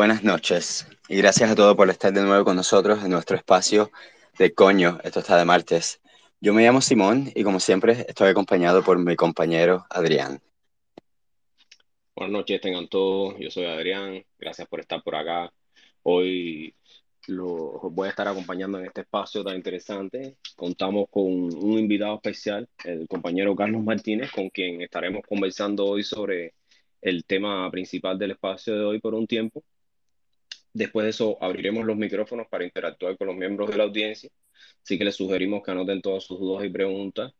Buenas noches y gracias a todos por estar de nuevo con nosotros en nuestro espacio de Coño, esto está de martes. Yo me llamo Simón y como siempre estoy acompañado por mi compañero Adrián. Buenas noches, tengan todos. Yo soy Adrián. Gracias por estar por acá. Hoy los voy a estar acompañando en este espacio tan interesante. Contamos con un invitado especial, el compañero Carlos Martínez, con quien estaremos conversando hoy sobre el tema principal del espacio de hoy por un tiempo. Después de eso, abriremos los micrófonos para interactuar con los miembros de la audiencia. Así que les sugerimos que anoten todas sus dudas y preguntas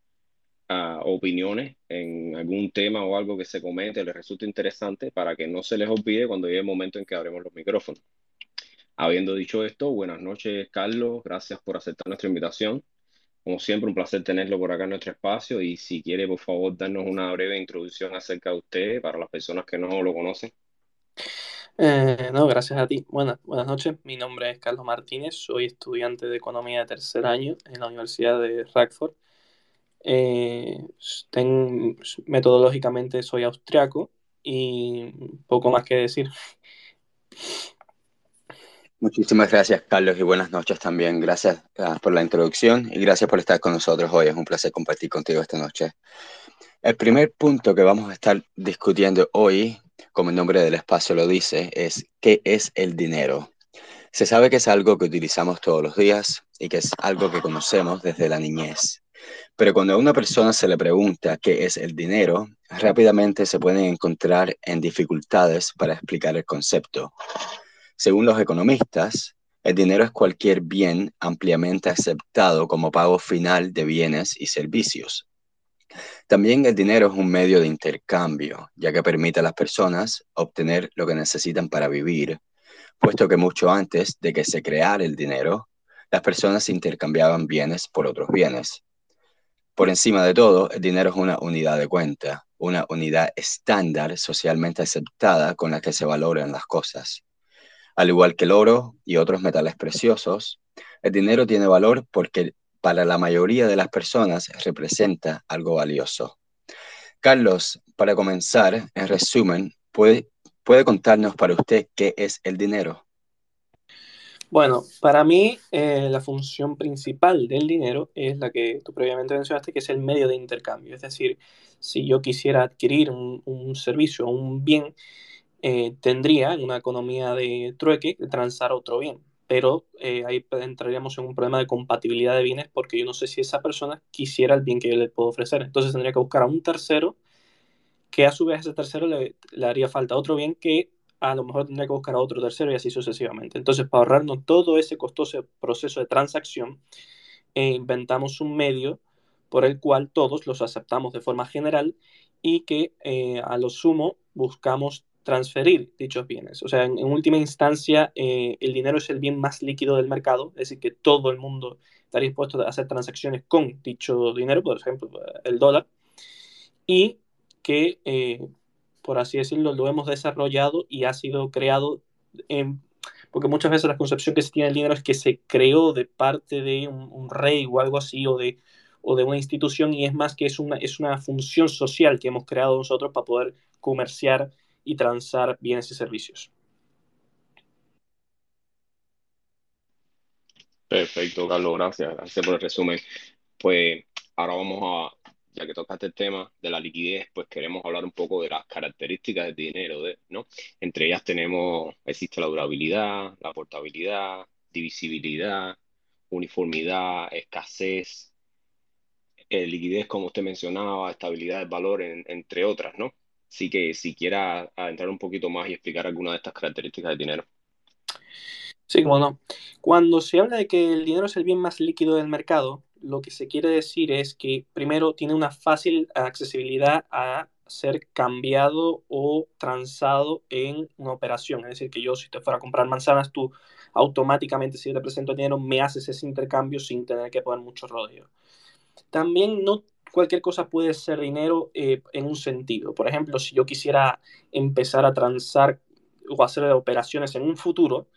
uh, opiniones en algún tema o algo que se comente, les resulte interesante, para que no se les olvide cuando llegue el momento en que abremos los micrófonos. Habiendo dicho esto, buenas noches, Carlos. Gracias por aceptar nuestra invitación. Como siempre, un placer tenerlo por acá en nuestro espacio y si quiere, por favor, darnos una breve introducción acerca de usted para las personas que no lo conocen. Eh, no, gracias a ti. Buenas, buenas noches. Mi nombre es Carlos Martínez. Soy estudiante de Economía de tercer año en la Universidad de Radford. Eh, metodológicamente soy austriaco y poco más que decir. Muchísimas gracias, Carlos, y buenas noches también. Gracias uh, por la introducción y gracias por estar con nosotros hoy. Es un placer compartir contigo esta noche. El primer punto que vamos a estar discutiendo hoy, como el nombre del espacio lo dice, es ¿qué es el dinero? Se sabe que es algo que utilizamos todos los días y que es algo que conocemos desde la niñez. Pero cuando a una persona se le pregunta qué es el dinero, rápidamente se pueden encontrar en dificultades para explicar el concepto. Según los economistas, el dinero es cualquier bien ampliamente aceptado como pago final de bienes y servicios. También el dinero es un medio de intercambio, ya que permite a las personas obtener lo que necesitan para vivir, puesto que mucho antes de que se creara el dinero, las personas intercambiaban bienes por otros bienes. Por encima de todo, el dinero es una unidad de cuenta, una unidad estándar socialmente aceptada con la que se valoran las cosas. Al igual que el oro y otros metales preciosos, el dinero tiene valor porque para la mayoría de las personas representa algo valioso. Carlos, para comenzar, en resumen, ¿puede, puede contarnos para usted qué es el dinero? Bueno, para mí eh, la función principal del dinero es la que tú previamente mencionaste, que es el medio de intercambio. Es decir, si yo quisiera adquirir un, servicio o un bien, eh, tendría en una economía de trueque transar otro bien. Pero eh, ahí entraríamos en un problema de compatibilidad de bienes porque yo no sé si esa persona quisiera el bien que yo le puedo ofrecer. Entonces tendría que buscar a un tercero que a su vez a ese tercero le, le haría falta otro bien que a lo mejor tendría que buscar a otro tercero y así sucesivamente. Entonces, para ahorrarnos todo ese costoso proceso de transacción, eh, inventamos un medio por el cual todos los aceptamos de forma general y que eh, a lo sumo buscamos transferir dichos bienes. O sea, en, en última instancia, eh, el dinero es el bien más líquido del mercado, es decir, que todo el mundo estaría dispuesto a hacer transacciones con dicho dinero, por ejemplo, el dólar, y que, eh, por así decirlo, lo hemos desarrollado y ha sido creado en, porque muchas veces la concepción que se tiene del dinero es que se creó de parte de un, un rey o algo así, o de, o de una institución, y es más que es una, es una función social que hemos creado nosotros para poder comerciar y transar bienes y servicios. Perfecto, Carlos, gracias. Gracias por el resumen. Pues ahora vamos a, ya que tocaste el tema de la liquidez, pues queremos hablar un poco de las características del dinero, ¿no? Entre ellas tenemos, existe la durabilidad, la portabilidad, divisibilidad, uniformidad, escasez, eh, liquidez, como usted mencionaba, estabilidad del valor, en, entre otras, ¿no? Así que si quiera entrar un poquito más y explicar alguna de estas características del dinero. Sí, como no. Cuando se habla de que el dinero es el bien más líquido del mercado, lo que se quiere decir es que primero tiene una fácil accesibilidad a ser cambiado o transado en una operación. Es decir, que yo si te fuera a comprar manzanas, tú automáticamente si yo te presento dinero me haces ese intercambio sin tener que poner mucho rodeo. También no cualquier cosa puede ser dinero eh, en un sentido. Por ejemplo, si yo quisiera empezar a transar o hacer operaciones en un futuro,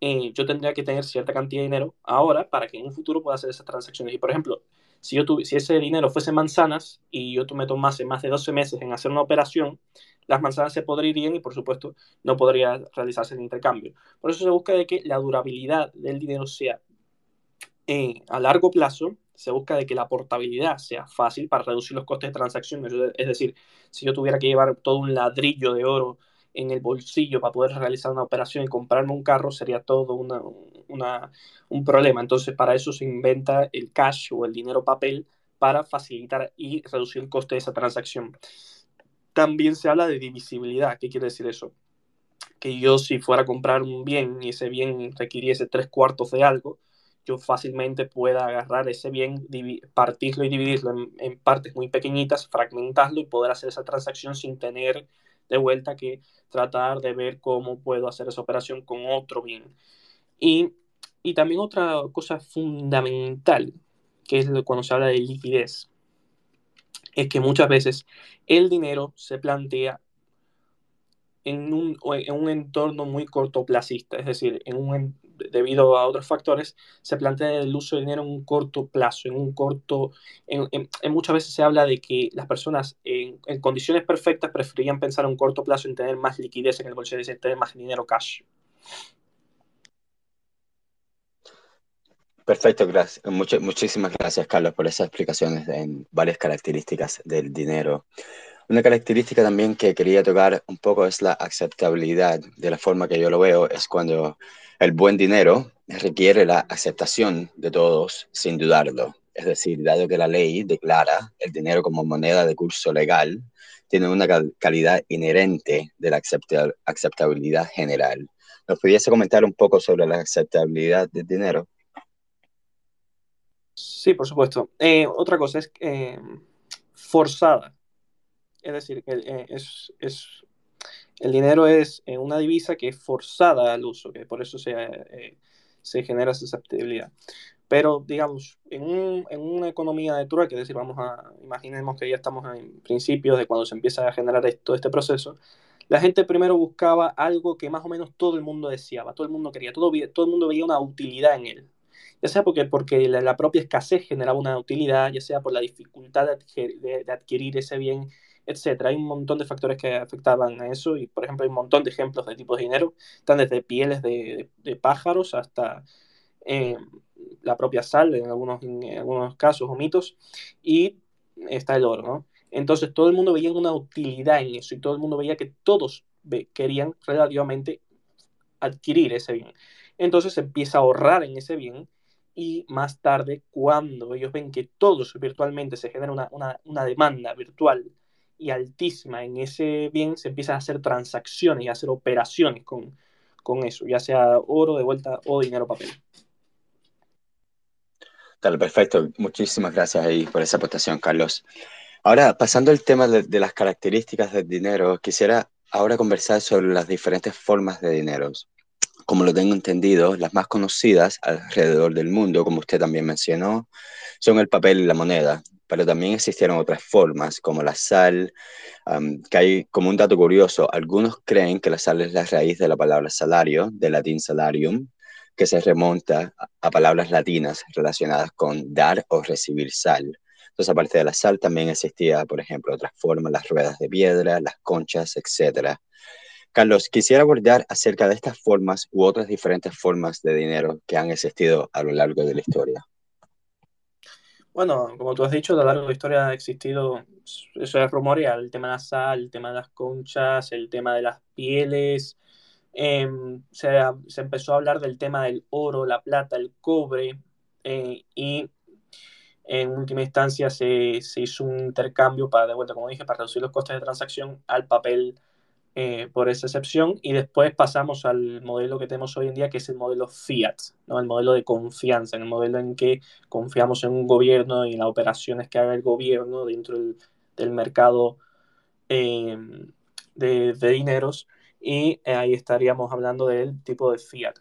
eh, yo tendría que tener cierta cantidad de dinero ahora para que en un futuro pueda hacer esas transacciones. Y por ejemplo, si, yo ese dinero fuese manzanas y yo me tomase más de 12 meses en hacer una operación, las manzanas se podrían y por supuesto no podría realizarse el intercambio. Por eso se busca de que la durabilidad del dinero sea eh, a largo plazo, se busca de que la portabilidad sea fácil para reducir los costes de transacción. Es decir, si yo tuviera que llevar todo un ladrillo de oro en el bolsillo para poder realizar una operación y comprarme un carro sería todo un problema. Entonces, para eso se inventa el cash o el dinero papel para facilitar y reducir el coste de esa transacción. También se habla de divisibilidad. ¿Qué quiere decir eso? Que yo si fuera a comprar un bien y ese bien requiriese tres cuartos de algo, yo fácilmente pueda agarrar ese bien, partirlo y dividirlo en, partes muy pequeñitas, fragmentarlo y poder hacer esa transacción sin tener de vuelta que tratar de ver cómo puedo hacer esa operación con otro bien. Y, y también otra cosa fundamental, que es cuando se habla de liquidez, es que muchas veces el dinero se plantea en un, en un entorno muy cortoplacista, es decir, en un, debido a otros factores, se plantea el uso de dinero en un corto plazo, en un corto, en, muchas veces se habla de que las personas en, condiciones perfectas preferían pensar a un corto plazo en tener más liquidez en el bolsillo, en tener más dinero cash. Perfecto, gracias. muchísimas gracias, Carlos, por esas explicaciones en varias características del dinero. Una característica también que quería tocar un poco es la aceptabilidad. De la forma que yo lo veo, es cuando el buen dinero requiere la aceptación de todos sin dudarlo. Es decir, dado que la ley declara el dinero como moneda de curso legal, tiene una calidad inherente de la aceptabilidad general. ¿Nos pudiese comentar un poco sobre la aceptabilidad del dinero? Sí, por supuesto. Eh, otra cosa es eh, forzada. Es decir, que eh, es, es el dinero es eh, una divisa que es forzada al uso, que por eso se, eh, se genera susceptibilidad. Pero, digamos, en, un, en, una economía natural, que es decir, vamos a, imaginemos que ya estamos en principios de cuando se empieza a generar todo este proceso, la gente primero buscaba algo que más o menos todo el mundo deseaba, todo el mundo quería, todo, todo el mundo veía una utilidad en él. Ya sea porque, porque la, propia escasez generaba una utilidad, ya sea por la dificultad de adquirir ese bien etcétera. Hay un montón de factores que afectaban a eso y, por ejemplo, hay un montón de ejemplos de tipos de dinero, están desde pieles de, pájaros hasta eh, la propia sal en algunos, casos o mitos y está el oro, ¿no? Entonces todo el mundo veía una utilidad en eso y todo el mundo veía que todos querían relativamente adquirir ese bien. Entonces empieza a ahorrar en ese bien y más tarde, cuando ellos ven que todos virtualmente se genera una, una demanda virtual y altísima en ese bien, se empiezan a hacer transacciones y a hacer operaciones con, con eso, ya sea oro de vuelta o dinero papel. Dale, perfecto. Muchísimas gracias por esa aportación, Carlos. Ahora, pasando al tema de, de, las características del dinero, quisiera ahora conversar sobre las diferentes formas de dinero. Como lo tengo entendido, las más conocidas alrededor del mundo, como usted también mencionó, son el papel y la moneda pero también existieron otras formas, como la sal, que hay como un dato curioso, algunos creen que la sal es la raíz de la palabra salario, del latín salarium, que se remonta a, palabras latinas relacionadas con dar o recibir sal. Entonces, aparte de la sal, también existía, por ejemplo, otras formas, las ruedas de piedra, las conchas, etc. Carlos, quisiera abordar acerca de estas formas u otras diferentes formas de dinero que han existido a lo largo de la historia. Bueno, como tú has dicho, a lo largo de la historia ha existido, eso es rumoreal, el tema de la sal, el tema de las conchas, el tema de las pieles. Em, se, se, empezó a hablar del tema del oro, la plata, el cobre, eh, y en última instancia se, se, hizo un intercambio para, de vuelta, como dije, para reducir los costes de transacción al papel eh, por esa excepción y después pasamos al modelo que tenemos hoy en día que es el modelo fiat, ¿no? el modelo de confianza, el modelo en que confiamos en un gobierno y en las operaciones que haga el gobierno dentro del, mercado eh, de, dineros y eh, ahí estaríamos hablando del tipo de fiat.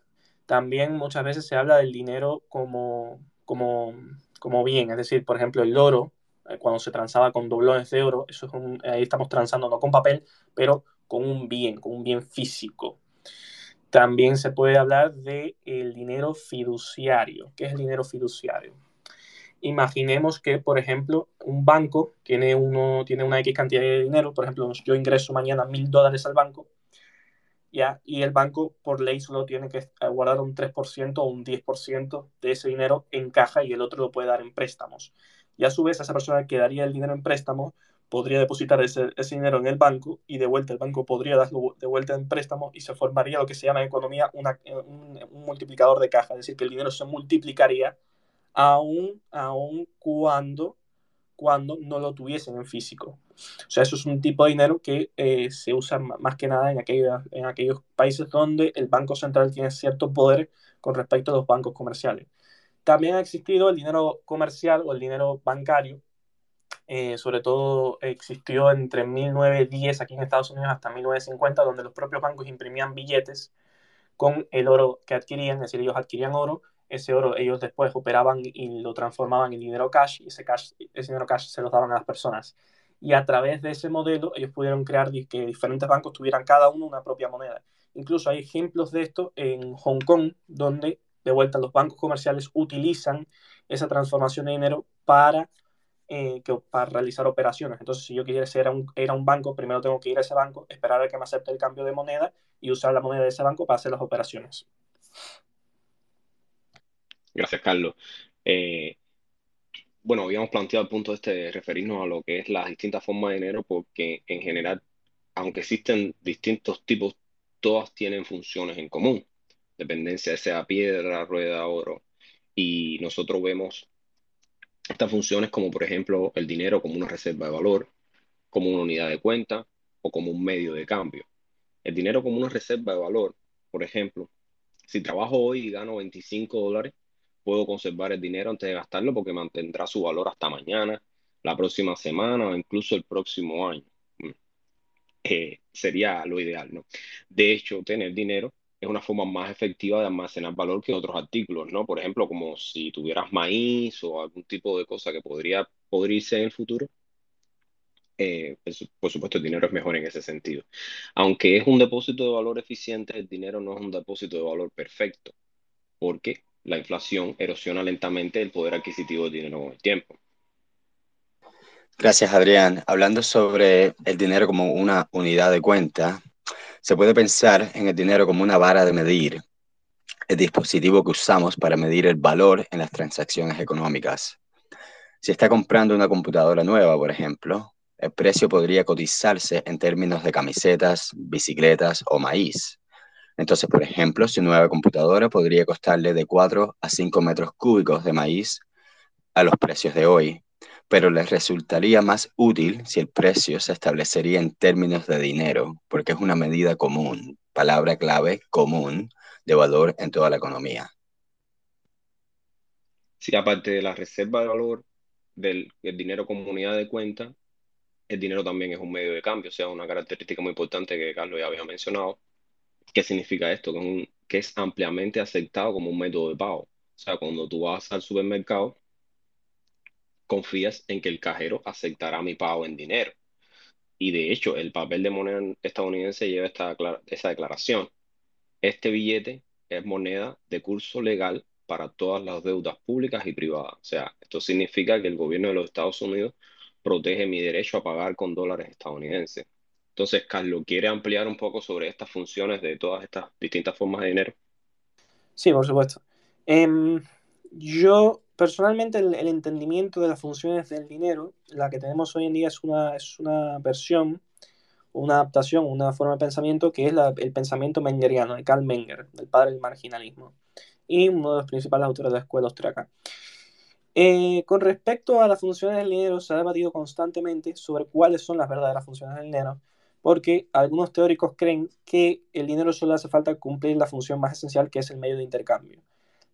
También muchas veces se habla del dinero como, como, como bien, es decir, por ejemplo, el oro, cuando se transaba con doblones de oro, eso es ahí estamos transando no con papel, pero con un bien, con un bien físico. También se puede hablar de dinero fiduciario. ¿Qué es el dinero fiduciario? Imaginemos que, por ejemplo, un banco tiene, uno, tiene una X cantidad de dinero, por ejemplo, yo ingreso mañana mil dólares al banco, ¿ya? y el banco por ley solo tiene que guardar un 3% o un 10% de ese dinero en caja y el otro lo puede dar en préstamos. Y a su vez, esa persona que daría el dinero en préstamo podría depositar ese, dinero en el banco y de vuelta el banco podría darlo de vuelta en préstamo y se formaría lo que se llama en economía un, un multiplicador de caja, es decir, que el dinero se multiplicaría aún, aún cuando, cuando no lo tuviesen en físico. O sea, eso es un tipo de dinero que eh, se usa más que nada en, aquellos, en aquellos países donde el Banco Central tiene cierto poder con respecto a los bancos comerciales. También ha existido el dinero comercial o el dinero bancario, eh, sobre todo existió entre 1910 aquí en Estados Unidos hasta 1950, donde los propios bancos imprimían billetes con el oro que adquirían, es decir, ellos adquirían oro ese oro ellos después operaban y lo transformaban en dinero cash y ese, cash, ese dinero cash se los daban a las personas. Y a través de ese modelo ellos pudieron crear que diferentes bancos tuvieran cada uno una propia moneda. Incluso hay ejemplos de esto en Hong Kong, donde de vuelta los bancos comerciales utilizan esa transformación de dinero para, eh, que, para realizar operaciones. Entonces, si yo quisiera ser un, ir a un banco, primero tengo que ir a ese banco, esperar a que me acepte el cambio de moneda y usar la moneda de ese banco para hacer las operaciones. Gracias, Carlos. Eh, bueno, habíamos planteado el punto este de referirnos a lo que es las distintas formas de dinero, porque en general, aunque existen distintos tipos, todas tienen funciones en común. Dependencia, sea piedra, rueda, oro. Y nosotros vemos estas funciones como, por ejemplo, el dinero como una reserva de valor, como una unidad de cuenta o como un medio de cambio. El dinero como una reserva de valor, por ejemplo, si trabajo hoy y gano 25 dólares, puedo conservar el dinero antes de gastarlo porque mantendrá su valor hasta mañana, la próxima semana o incluso el próximo año. Mm. Eh, sería lo ideal, ¿no? De hecho, tener dinero es una forma más efectiva de almacenar valor que otros artículos, ¿no? Por ejemplo, como si tuvieras maíz o algún tipo de cosa que podría podrirse en el futuro. Eh, por supuesto, el dinero es mejor en ese sentido. Aunque es un depósito de valor eficiente, el dinero no es un depósito de valor perfecto, porque la inflación erosiona lentamente el poder adquisitivo del dinero con el tiempo. Gracias, Adrián. Hablando sobre el dinero como una unidad de cuenta, se puede pensar en el dinero como una vara de medir, el dispositivo que usamos para medir el valor en las transacciones económicas. Si está comprando una computadora nueva, por ejemplo, el precio podría cotizarse en términos de camisetas, bicicletas o maíz. Entonces, por ejemplo, su nueva computadora podría costarle de 4 a 5 metros cúbicos de maíz a los precios de hoy, pero les resultaría más útil si el precio se establecería en términos de dinero, porque es una medida común, palabra clave común, de valor en toda la economía. Sí, aparte de la reserva de valor del dinero como unidad de cuenta, el dinero también es un medio de cambio, o sea, una característica muy importante que Carlos ya había mencionado, ¿Qué significa esto? Que es, ampliamente aceptado como un método de pago. O sea, cuando tú vas al supermercado, confías en que el cajero aceptará mi pago en dinero. Y de hecho, el papel de moneda estadounidense lleva esta, esa declaración. Este billete es moneda de curso legal para todas las deudas públicas y privadas. O sea, esto significa que el gobierno de los Estados Unidos protege mi derecho a pagar con dólares estadounidenses. Entonces, Carlos, ¿quiere ampliar un poco sobre estas funciones de todas estas distintas formas de dinero? Sí, por supuesto. Em, yo, personalmente, el, entendimiento de las funciones del dinero, la que tenemos hoy en día es una, es una versión, una adaptación, una forma de pensamiento que es el pensamiento mengeriano, de Karl Menger, del padre del marginalismo, y uno de los principales autores de la escuela austriaca. Eh, con respecto a las funciones del dinero, se ha debatido constantemente sobre cuáles son las verdaderas funciones del dinero porque algunos teóricos creen que el dinero solo hace falta cumplir la función más esencial que es el medio de intercambio.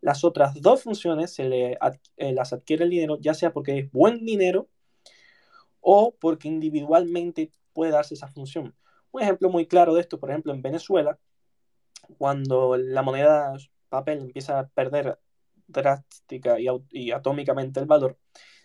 Las otras dos funciones se le eh, las adquiere el dinero ya sea porque es buen dinero o porque individualmente puede darse esa función. Un ejemplo muy claro de esto, por ejemplo, en Venezuela, cuando la moneda papel empieza a perder drástica y, y atómicamente el valor,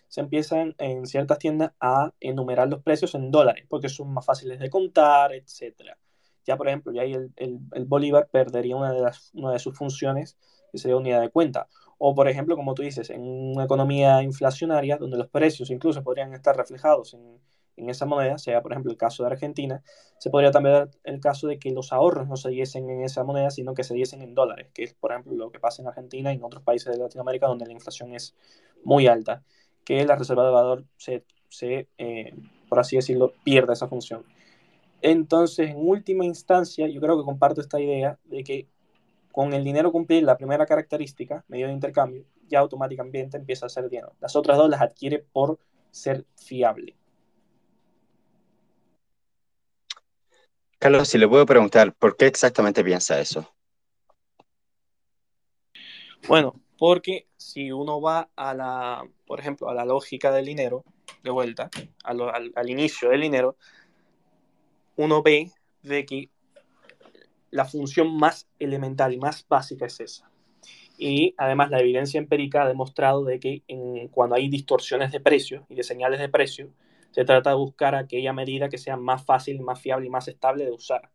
se empiezan en ciertas tiendas a enumerar los precios en dólares, porque son más fáciles de contar, etc. Ya, por ejemplo, ya ahí el, el, bolívar perdería una de, las, una de sus funciones, que sería unidad de cuenta. O, por ejemplo, como tú dices, en una economía inflacionaria donde los precios incluso podrían estar reflejados en, en esa moneda, sea por ejemplo el caso de Argentina, se podría también dar el caso de que los ahorros no se diesen en esa moneda, sino que se diesen en dólares, que es por ejemplo lo que pasa en Argentina y en otros países de Latinoamérica donde la inflación es muy alta, que la reserva de valor se, se eh, por así decirlo, pierde esa función. Entonces, en última instancia, yo creo que comparto esta idea de que con el dinero cumplir la primera característica, medio de intercambio, ya automáticamente empieza a ser dinero. Las otras dos las adquiere por ser fiable. Carlos, si le puedo preguntar, ¿por qué exactamente piensa eso? Bueno, porque si uno va a la, por ejemplo, a la lógica del dinero, de vuelta, al, al, inicio del dinero, uno ve de que la función más elemental y más básica es esa. Y además la evidencia empírica ha demostrado de que cuando hay distorsiones de precio y de señales de precio, se trata de buscar aquella medida que sea más fácil, más fiable y más estable de usar.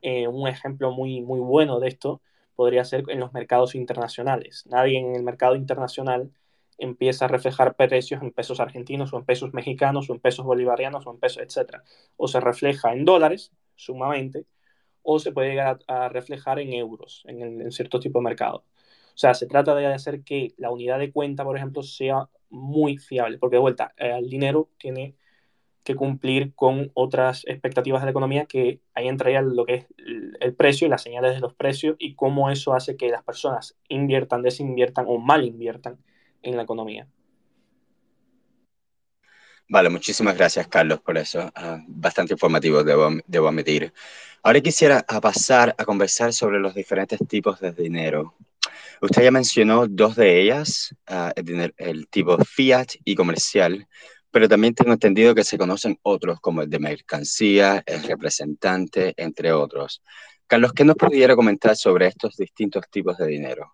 Eh, un ejemplo muy, muy bueno de esto podría ser en los mercados internacionales. Nadie en el mercado internacional empieza a reflejar precios en pesos argentinos o en pesos mexicanos o en pesos bolivarianos o en pesos, etc. O se refleja en dólares, sumamente, o se puede llegar a, reflejar en euros en, en cierto tipo de mercado. O sea, se trata de hacer que la unidad de cuenta, por ejemplo, sea muy fiable, porque de vuelta, el dinero tiene que cumplir con otras expectativas de la economía que ahí entraría lo que es el precio y las señales de los precios y cómo eso hace que las personas inviertan, desinviertan o mal inviertan en la economía. Vale, muchísimas gracias Carlos por eso. Uh, bastante informativo, debo, debo, admitir. Ahora quisiera pasar a conversar sobre los diferentes tipos de dinero. Usted ya mencionó dos de ellas, uh, el, dinero, el tipo fiat y comercial, pero también tengo entendido que se conocen otros como el de mercancía, el representante, entre otros. Carlos, ¿qué nos pudiera comentar sobre estos distintos tipos de dinero?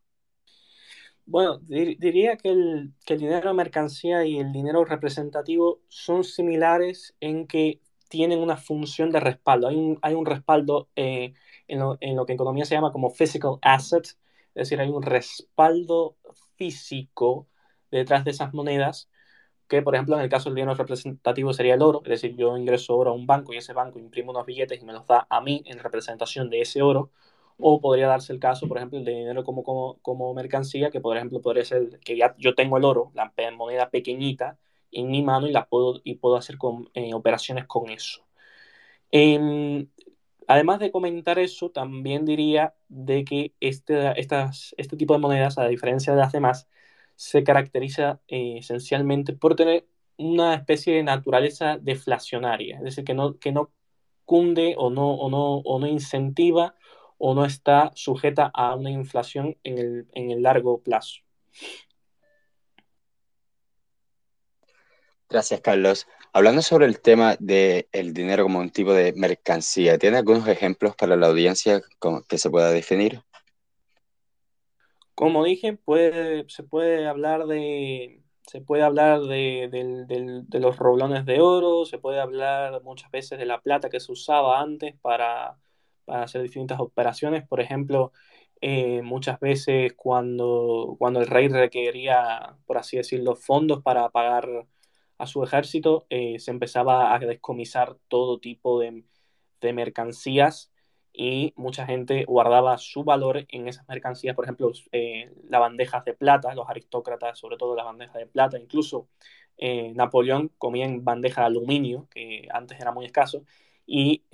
Bueno, dir diría que el, que el, dinero de mercancía y el dinero representativo son similares en que tienen una función de respaldo. Hay un, hay un respaldo eh, en, lo, en, lo, que en economía se llama como physical asset, es decir, hay un respaldo físico detrás de esas monedas que por ejemplo en el caso del dinero representativo sería el oro, es decir, yo ingreso oro a un banco y ese banco imprime unos billetes y me los da a mí en representación de ese oro, o podría darse el caso, por ejemplo, de dinero como, como, como mercancía, que por ejemplo podría ser que ya yo tengo el oro, la moneda pequeñita en mi mano y la puedo, y puedo hacer eh, operaciones con eso. Eh, además de comentar eso, también diría de que este, estas, este tipo de monedas, a diferencia de las demás, se caracteriza eh, esencialmente por tener una especie de naturaleza deflacionaria, es decir, que no, que no cunde o no, o, no, o no incentiva o no está sujeta a una inflación en el, en el largo plazo. Gracias, Carlos. Hablando sobre el tema del el dinero como un tipo de mercancía, ¿tiene algunos ejemplos para la audiencia que se pueda definir? Como dije, puede, se puede hablar de, se puede hablar de, de, de, de, los roblones de oro, se puede hablar muchas veces de la plata que se usaba antes para, para hacer distintas operaciones. Por ejemplo, eh, muchas veces cuando, cuando el rey requería, por así decirlo, fondos para pagar a su ejército, eh, se empezaba a descomisar todo tipo de, de mercancías y mucha gente guardaba su valor en esas mercancías, por ejemplo, eh, las bandejas de plata, los aristócratas, sobre todo las bandejas de plata, incluso eh, Napoleón comía en bandeja de aluminio, que antes era muy escaso, y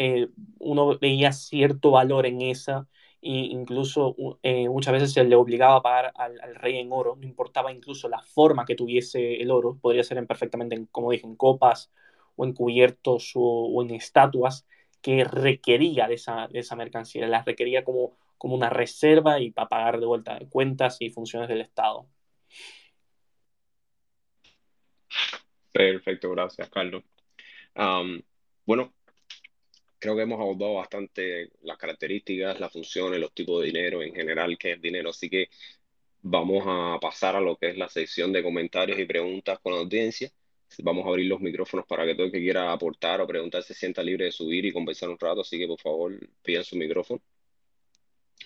uno veía cierto valor en esa, e incluso eh, muchas veces se le obligaba a pagar al, rey en oro, no importaba incluso la forma que tuviese el oro, podría ser en perfectamente, en, como dije, en copas o en cubiertos o, en estatuas, que requería de esa, de esa mercancía, las requería como, como una reserva y para pagar de vuelta cuentas y funciones del Estado. Perfecto, gracias, Carlos. Bueno, creo que hemos abordado bastante las características, las funciones, los tipos de dinero en general, qué es dinero, así que vamos a pasar a lo que es la sección de comentarios y preguntas con la audiencia. Vamos a abrir los micrófonos para que todo el que quiera aportar o preguntar se sienta libre de subir y conversar un rato, así que por favor pidan su micrófono.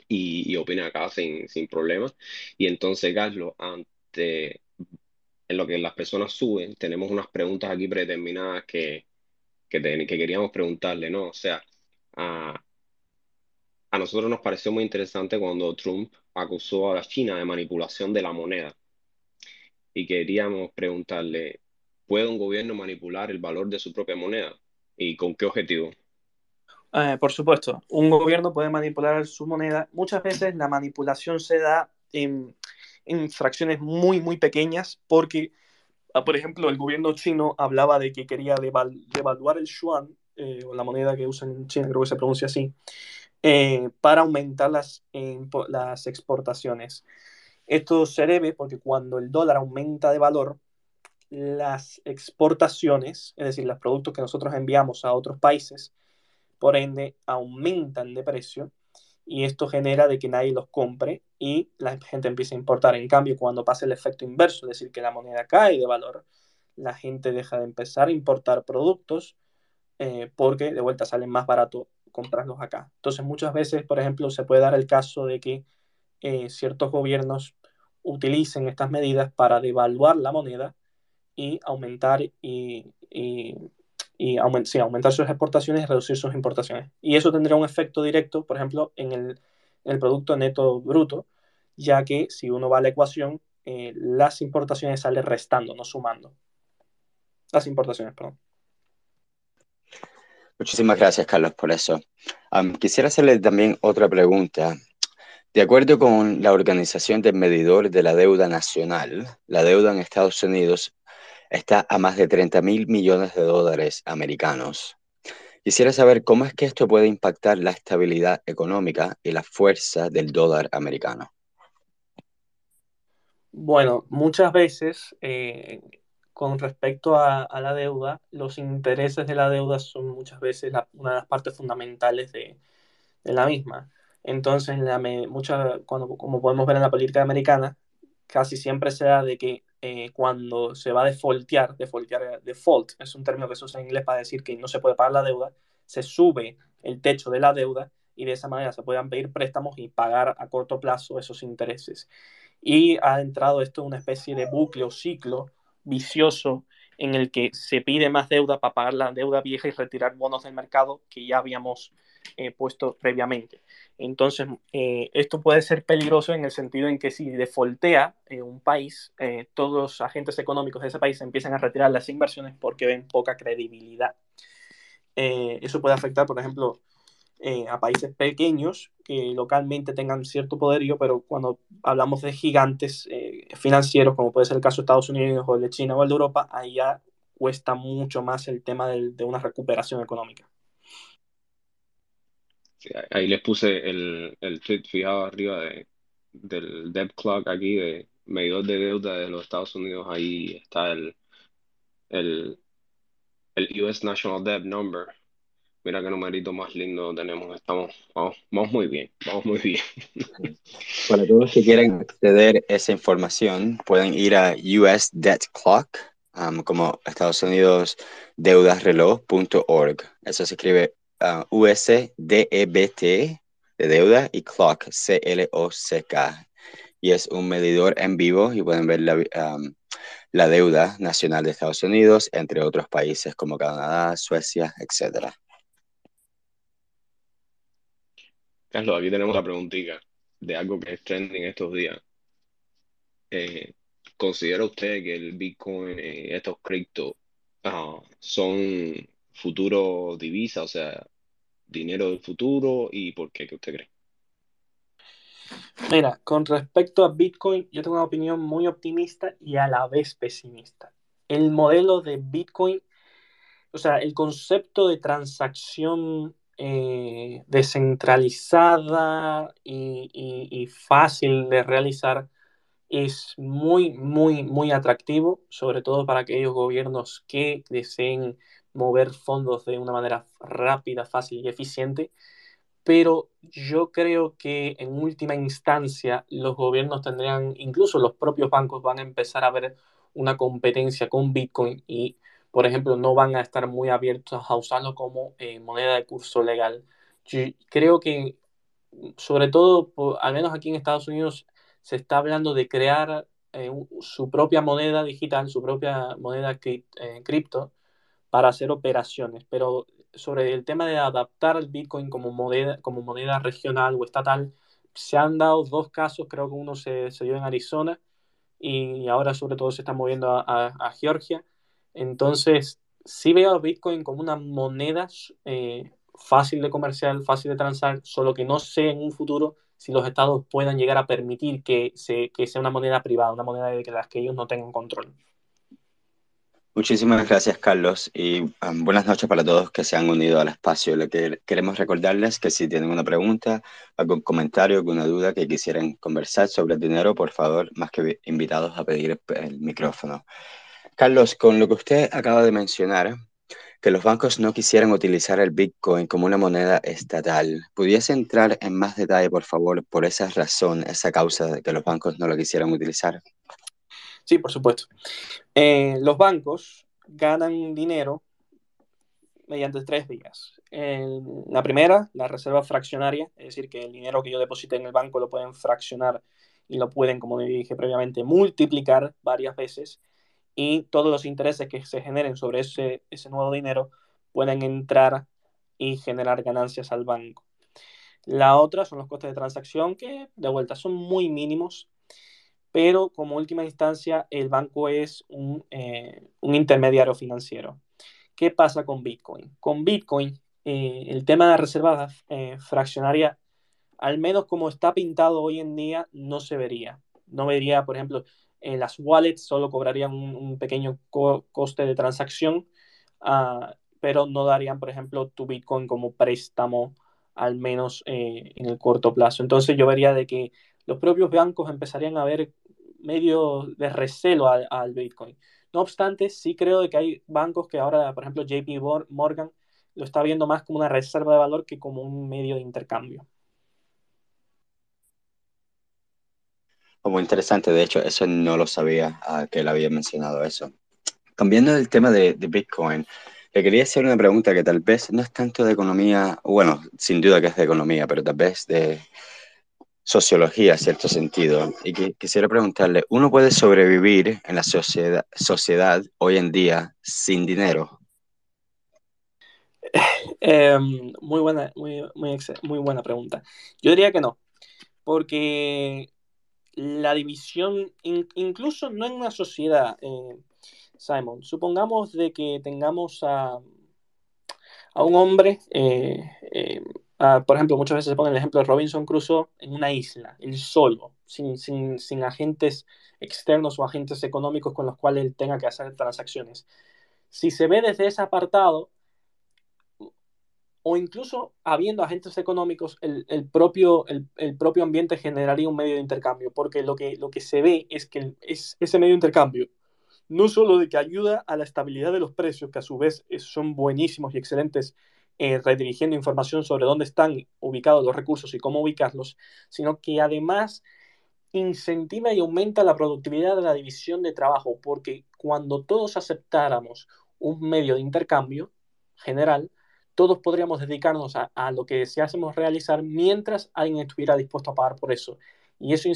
y, y opina acá sin, sin problemas. Y entonces, Carlos, ante en lo que las personas suben, tenemos unas preguntas aquí predeterminadas que, que, que queríamos preguntarle, ¿no? O sea, a, a nosotros nos pareció muy interesante cuando Trump acusó a la China de manipulación de la moneda. Y queríamos preguntarle, ¿puede un gobierno manipular el valor de su propia moneda? ¿Y con qué objetivo? Eh, por supuesto, un gobierno puede manipular su moneda. Muchas veces la manipulación se da en, en fracciones muy, muy pequeñas porque, por ejemplo, el gobierno chino hablaba de que quería devaluar el yuan, eh, o la moneda que usan en China, creo que se pronuncia así, eh, para aumentar las, las exportaciones. Esto se debe porque cuando el dólar aumenta de valor, las exportaciones, es decir, los productos que nosotros enviamos a otros países, por ende, aumentan de precio y esto genera de que nadie los compre y la gente empieza a importar. En cambio, cuando pasa el efecto inverso, es decir, que la moneda cae de valor, la gente deja de empezar a importar productos eh, porque de vuelta salen más barato comprarlos acá. Entonces, muchas veces, por ejemplo, se puede dar el caso de que eh, ciertos gobiernos utilicen estas medidas para devaluar la moneda y aumentar y, y, aumentar sus exportaciones y reducir sus importaciones. Y eso tendría un efecto directo, por ejemplo, en el, Producto Neto Bruto, ya que si uno va a la ecuación, eh, las importaciones salen restando, no sumando. Las importaciones, perdón. Muchísimas gracias, Carlos, por eso. quisiera hacerle también otra pregunta. De acuerdo con la Organización del Medidor de la Deuda Nacional, la deuda en Estados Unidos está a más de 30 mil millones de dólares americanos. Quisiera saber cómo es que esto puede impactar la estabilidad económica y la fuerza del dólar americano. Bueno, muchas veces eh, con respecto a, la deuda, los intereses de la deuda son muchas veces una de las partes fundamentales de, la misma. Entonces, la cuando, como podemos ver en la política americana, casi siempre se da de que eh, cuando se va a defaultear, defaultear, default es un término que se usa en inglés para decir que no se puede pagar la deuda, se sube el techo de la deuda y de esa manera se puedan pedir préstamos y pagar a corto plazo esos intereses. Y ha entrado esto en una especie de bucle o ciclo vicioso en el que se pide más deuda para pagar la deuda vieja y retirar bonos del mercado que ya habíamos eh, puesto previamente. Entonces, eh, esto puede ser peligroso en el sentido en que si defoltea eh, un país, todos los agentes económicos de ese país empiezan a retirar las inversiones porque ven poca credibilidad. eso puede afectar, por ejemplo, eh, a países pequeños que localmente tengan cierto poderío, pero cuando hablamos de gigantes eh, financieros, como puede ser el caso de Estados Unidos o el de China o el de Europa, ahí ya cuesta mucho más el tema de una recuperación económica. Ahí les puse el, el tweet fijado arriba de, del debt clock aquí, de medidor de deuda de los Estados Unidos. Ahí está el, el, el US National Debt Number Mira qué numerito más lindo tenemos. Estamos, vamos, muy bien, vamos muy bien. Para todos los que quieran acceder a esa información, pueden ir a US Debt Clock, um, como Estados Unidos deudasreloj.org. Eso se escribe uh, U-S-D-E-B-T de deuda y clock, C-L-O-C-K. Y es un medidor en vivo y pueden ver la, um, la deuda nacional de Estados Unidos, entre otros países como Canadá, Suecia, etcétera. Carlos, aquí tenemos la preguntita de algo que es trending estos días. Eh, ¿considera usted que el Bitcoin y estos criptos ah, son futuro divisa, o sea, dinero del futuro? ¿Y por qué? ¿Qué usted cree? Mira, con respecto a Bitcoin, yo tengo una opinión muy optimista y a la vez pesimista. El modelo de Bitcoin, o sea, el concepto de transacción eh, descentralizada y, fácil de realizar es muy, muy, muy atractivo, sobre todo para aquellos gobiernos que deseen mover fondos de una manera rápida, fácil y eficiente. Pero yo creo que en última instancia los gobiernos tendrían, incluso los propios bancos van a empezar a ver una competencia con Bitcoin y por ejemplo, no van a estar muy abiertos a usarlo como eh, moneda de curso legal. Yo creo que sobre todo, al menos aquí en Estados Unidos, se está hablando de crear eh, su propia moneda digital, su propia moneda eh, cripto para hacer operaciones. Pero sobre el tema de adaptar el Bitcoin como moneda, como moneda regional o estatal, se han dado dos casos, creo que uno se, dio en Arizona y ahora sobre todo se está moviendo a, Georgia. Entonces, sí veo a Bitcoin como una moneda eh, fácil de comercial, fácil de transar, solo que no sé en un futuro si los estados puedan llegar a permitir que, que sea una moneda privada, una moneda de las que ellos no tengan control. Muchísimas gracias, Carlos, y um, buenas noches para todos que se han unido al espacio. Lo que queremos recordarles que si tienen una pregunta, algún comentario, alguna duda que quisieran conversar sobre el dinero, por favor, más que invitados a pedir el micrófono. Carlos, con lo que usted acaba de mencionar, que los bancos no quisieran utilizar el Bitcoin como una moneda estatal. ¿Pudiese entrar en más detalle, por favor, por esa razón, esa causa de que los bancos no lo quisieran utilizar? Sí, por supuesto. Eh, los bancos ganan dinero mediante tres vías. la primera, la reserva fraccionaria, es decir, que el dinero que yo deposité en el banco lo pueden fraccionar y lo pueden, como dije previamente, multiplicar varias veces y todos los intereses que se generen sobre ese, ese nuevo dinero pueden entrar y generar ganancias al banco. La otra son los costes de transacción que de vuelta son muy mínimos, pero como última instancia el banco es un, eh, intermediario financiero. ¿Qué pasa con Bitcoin? Con Bitcoin eh, el tema de la reserva eh, fraccionaria, al menos como está pintado hoy en día, no se vería. No vería, por ejemplo, en las wallets solo cobrarían un, pequeño coste de transacción, ah, pero no darían, por ejemplo, tu Bitcoin como préstamo, al menos eh, en el corto plazo. Entonces yo vería de que los propios bancos empezarían a ver medio de recelo al, Bitcoin. No obstante, sí creo de que hay bancos que ahora, por ejemplo, JP Morgan, lo está viendo más como una reserva de valor que como un medio de intercambio. Muy interesante, de hecho, eso no lo sabía ah, que él había mencionado eso. Cambiando el tema de, Bitcoin, le quería hacer una pregunta que tal vez no es tanto de economía, bueno, sin duda que es de economía, pero tal vez de sociología, en cierto sentido. Y que, quisiera preguntarle, ¿uno puede sobrevivir en la sociedad, sociedad hoy en día sin dinero? Em, muy, buena, muy, muy buena pregunta. Yo diría que no, porque la división, incluso no en una sociedad, eh, Simon, supongamos de que tengamos a, a un hombre, eh, eh, por ejemplo, muchas veces se pone el ejemplo de Robinson Crusoe en una isla, él solo, sin, sin, sin agentes externos o agentes económicos con los cuales él tenga que hacer transacciones. Si se ve desde ese apartado, o incluso habiendo agentes económicos, el, propio, el, propio ambiente generaría un medio de intercambio, porque lo que, lo que se ve es que es, ese medio de intercambio no solo de que ayuda a la estabilidad de los precios, que a su vez son buenísimos y excelentes eh, redirigiendo información sobre dónde están ubicados los recursos y cómo ubicarlos, sino que además incentiva y aumenta la productividad de la división de trabajo, porque cuando todos aceptáramos un medio de intercambio general, todos podríamos dedicarnos a, lo que deseásemos realizar mientras alguien estuviera dispuesto a pagar por eso. Y eso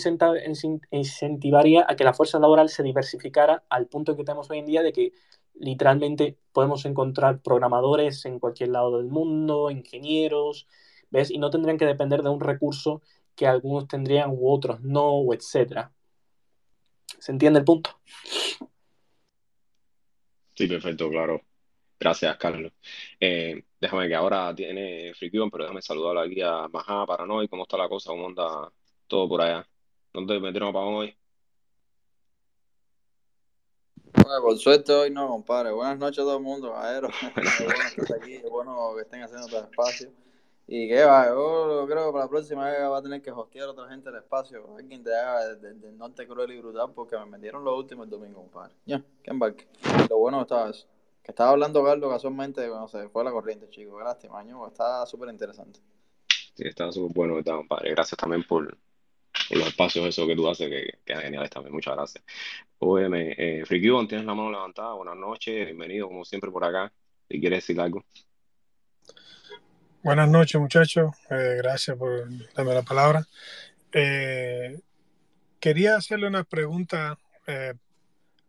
incentivaría a que la fuerza laboral se diversificara al punto que tenemos hoy en día de que literalmente podemos encontrar programadores en cualquier lado del mundo, ingenieros, ¿ves? Y no tendrían que depender de un recurso que algunos tendrían u otros no, o etcétera. ¿Se entiende el punto? Sí, perfecto, claro. Gracias, Carlos. Eh, déjame que ahora tiene Frikion, pero déjame saludar aquí a Majá, Paranoy. ¿Cómo está la cosa? ¿Cómo anda todo por allá? ¿Dónde metieron para hoy? Bueno, por suerte hoy no, compadre. Buenas noches a todo el mundo, Aero. es bueno aquí, es bueno que estén haciendo otro espacio. Y que va, yo creo que para la próxima vez va a tener que hostear a otra gente el espacio. Alguien te haga del norte cruel y brutal porque me metieron los últimos el domingo, compadre. Ya, que embarque. Lo bueno estaba eso. Que estaba hablando Carlos casualmente cuando se fue la corriente, chico. Qué lástima, año. Está súper interesante. Sí, está súper bueno, está, compadre. Gracias también por, los espacios eso que tú haces, que, que geniales también. Muchas gracias. Óyeme, eh, tienes la mano levantada. Buenas noches, bienvenido como siempre por acá. Si quieres decir algo. Buenas noches, muchachos. Eh, gracias por darme la palabra. Eh, quería hacerle una pregunta eh,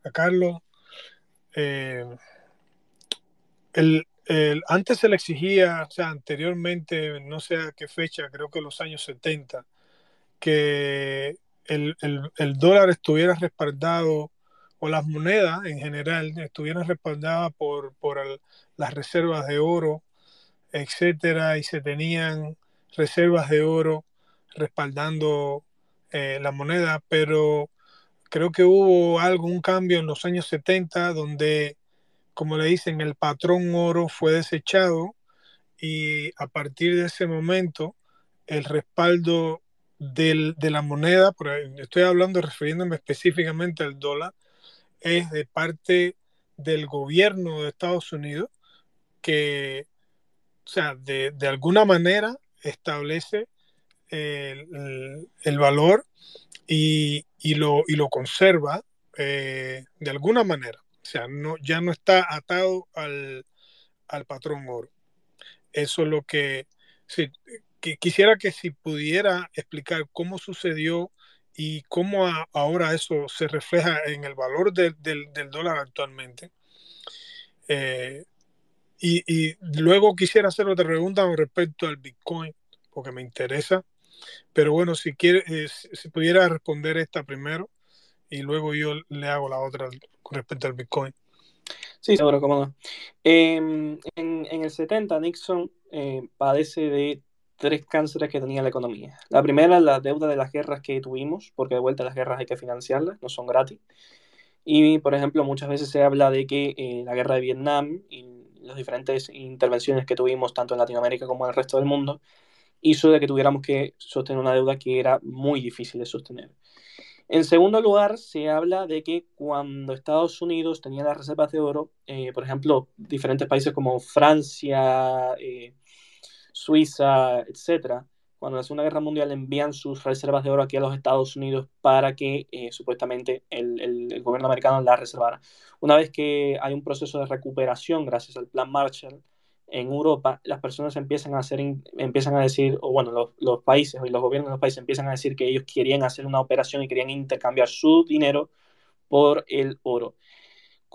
a Carlos. El, el, antes se le exigía, o sea, anteriormente, no sé a qué fecha, creo que los años 70, que el, el dólar estuviera respaldado o las monedas en general estuvieran respaldadas por, por el, las reservas de oro, etcétera, y se tenían reservas de oro respaldando eh, la moneda, pero creo que hubo algo, un cambio en los años 70 donde, como le dicen, el patrón oro fue desechado y a partir de ese momento el respaldo del, de la moneda, estoy hablando refiriéndome específicamente al dólar, es de parte del gobierno de Estados Unidos que, o sea, de, de alguna manera establece el, el valor y, y, lo, y, lo, conserva eh, de alguna manera. O sea, no, ya no está atado al, al patrón oro. Eso es lo que, sí, quisiera que si pudiera explicar cómo sucedió y cómo ahora eso se refleja en el valor de, del, dólar actualmente. Eh, y, y, luego quisiera hacer otra pregunta con respecto al Bitcoin, porque me interesa. Pero bueno, si quiere, eh, si pudiera responder esta primero y luego yo le hago la otra con respecto al Bitcoin. Sí, seguro, cómo no. Eh, en, en, el 70, Nixon eh, padece de tres cánceres que tenía la economía. La primera, la deuda de las guerras que tuvimos, porque de vuelta las guerras hay que financiarlas, no son gratis. Y, por ejemplo, muchas veces se habla de que eh, la guerra de Vietnam y las diferentes intervenciones que tuvimos tanto en Latinoamérica como en el resto del mundo hizo de que tuviéramos que sostener una deuda que era muy difícil de sostener. En segundo lugar, se habla de que cuando Estados Unidos tenía las reservas de oro, eh, por ejemplo, diferentes países como Francia, eh, Suiza, etcétera, cuando la Segunda Guerra Mundial envían sus reservas de oro aquí a los Estados Unidos para que eh, supuestamente el, el, gobierno americano las reservara. Una vez que hay un proceso de recuperación gracias al Plan Marshall en Europa, las personas empiezan a, hacer, empiezan a decir, o bueno, los, los países y los gobiernos de los países empiezan a decir que ellos querían hacer una operación y querían intercambiar su dinero por el oro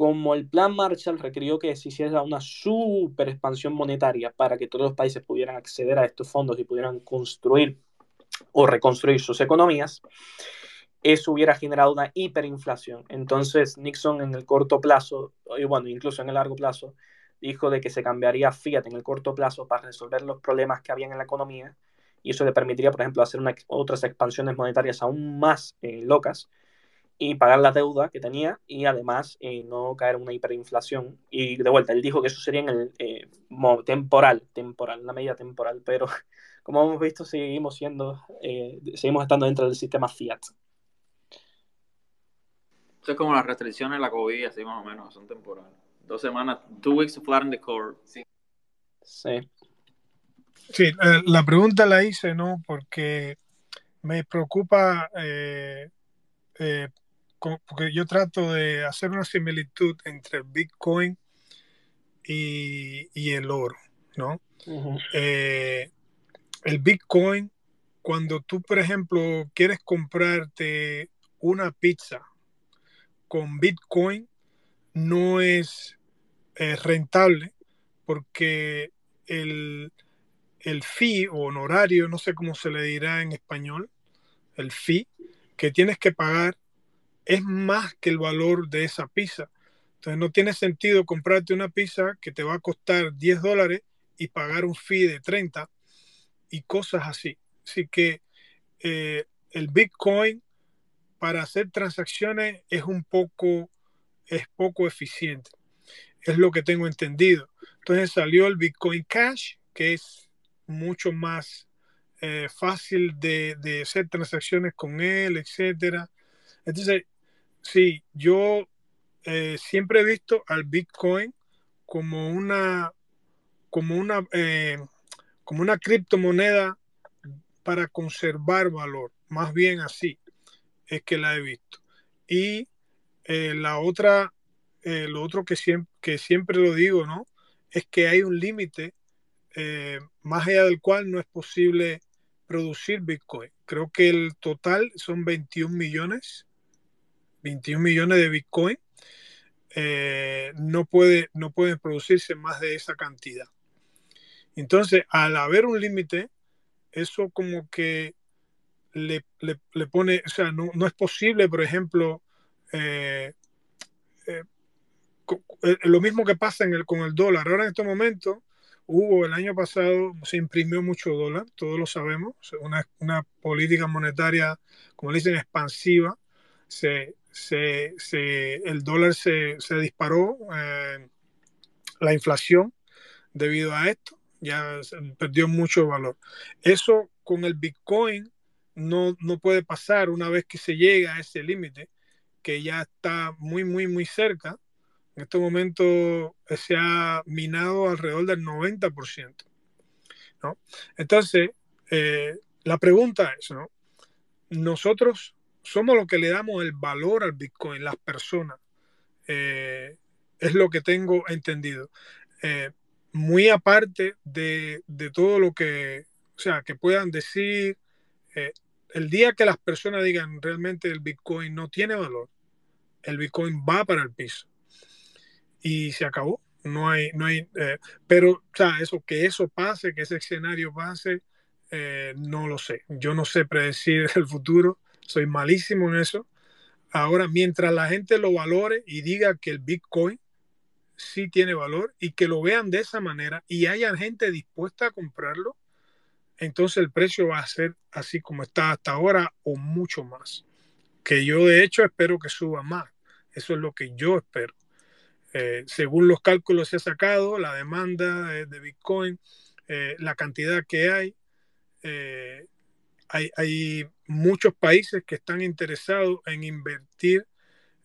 como el plan Marshall requirió que se hiciera una super expansión monetaria para que todos los países pudieran acceder a estos fondos y pudieran construir o reconstruir sus economías, eso hubiera generado una hiperinflación. Entonces Nixon en el corto plazo, y bueno, incluso en el largo plazo, dijo de que se cambiaría fiat en el corto plazo para resolver los problemas que habían en la economía y eso le permitiría, por ejemplo, hacer otras expansiones monetarias aún más eh, locas y pagar la deuda que tenía y además eh, no caer en una hiperinflación. Y de vuelta, él dijo que eso sería en el eh, temporal, temporal, una medida temporal, pero como hemos visto, seguimos siendo, eh, seguimos estando dentro del sistema fiat. Eso es como las restricciones de la COVID, así más o menos, son temporales. Dos semanas, two weeks to flatten the curve. Sí. Sí. Sí, la pregunta la hice, ¿no? Porque me preocupa eh, eh, porque yo trato de hacer una similitud entre el Bitcoin y, y el oro, ¿no? Uh -huh. eh, el Bitcoin, cuando tú, por ejemplo, quieres comprarte una pizza con Bitcoin, no es eh, rentable porque el, el fee o honorario, no sé cómo se le dirá en español, el fee que tienes que pagar es más que el valor de esa pizza. Entonces no tiene sentido comprarte una pizza que te va a costar 10 dólares y pagar un fee de 30 y cosas así. Así que eh, el Bitcoin para hacer transacciones es un poco, es poco eficiente. Es lo que tengo entendido. Entonces salió el Bitcoin Cash, que es mucho más eh, fácil de, de, hacer transacciones con él, etcétera. Entonces, sí, yo eh, siempre he visto al Bitcoin como una, como una, eh, como una criptomoneda para conservar valor, más bien así es que la he visto. Y eh, la otra, lo otro que siempre, que siempre lo digo, ¿no? Es que hay un límite más allá del cual no es posible producir Bitcoin. Creo que el total son 21 millones, 21 millones de Bitcoin. Eh, no, puede, no pueden producirse más de esa cantidad. Entonces, al haber un límite, eso como que le, pone, o sea, no, es posible, por ejemplo, eh, eh, lo mismo que pasa en el, con el dólar. Ahora en este momento hubo, el año pasado se imprimió mucho dólar, todos lo sabemos, una, una política monetaria, como le dicen, expansiva. Se, se, se, el dólar se, disparó, la inflación debido a esto ya perdió mucho valor. Eso con el Bitcoin no, no puede pasar una vez que se llega a ese límite, que ya está muy, muy, muy cerca. En este momento se ha minado alrededor del 90%. ¿no? Entonces, eh, la pregunta es, ¿no? Nosotros somos los que le damos el valor al Bitcoin, las personas. Eh, es lo que tengo entendido. Eh, muy aparte de, todo lo que, o sea, que puedan decir, eh, el día que las personas digan realmente el Bitcoin no tiene valor, el Bitcoin va para el piso. Y se acabó. No hay, no hay, pero, o sea, eso, que eso pase, que ese escenario pase, no lo sé. Yo no sé predecir el futuro, soy malísimo en eso. Ahora, mientras la gente lo valore y diga que el Bitcoin sí tiene valor y que lo vean de esa manera y haya gente dispuesta a comprarlo, entonces el precio va a ser así como está hasta ahora o mucho más. Que yo de hecho espero que suba más. Eso es lo que yo espero. Eh, según los cálculos que he sacado, la demanda de, Bitcoin, eh, la cantidad que hay, eh, hay, muchos países que están interesados en invertir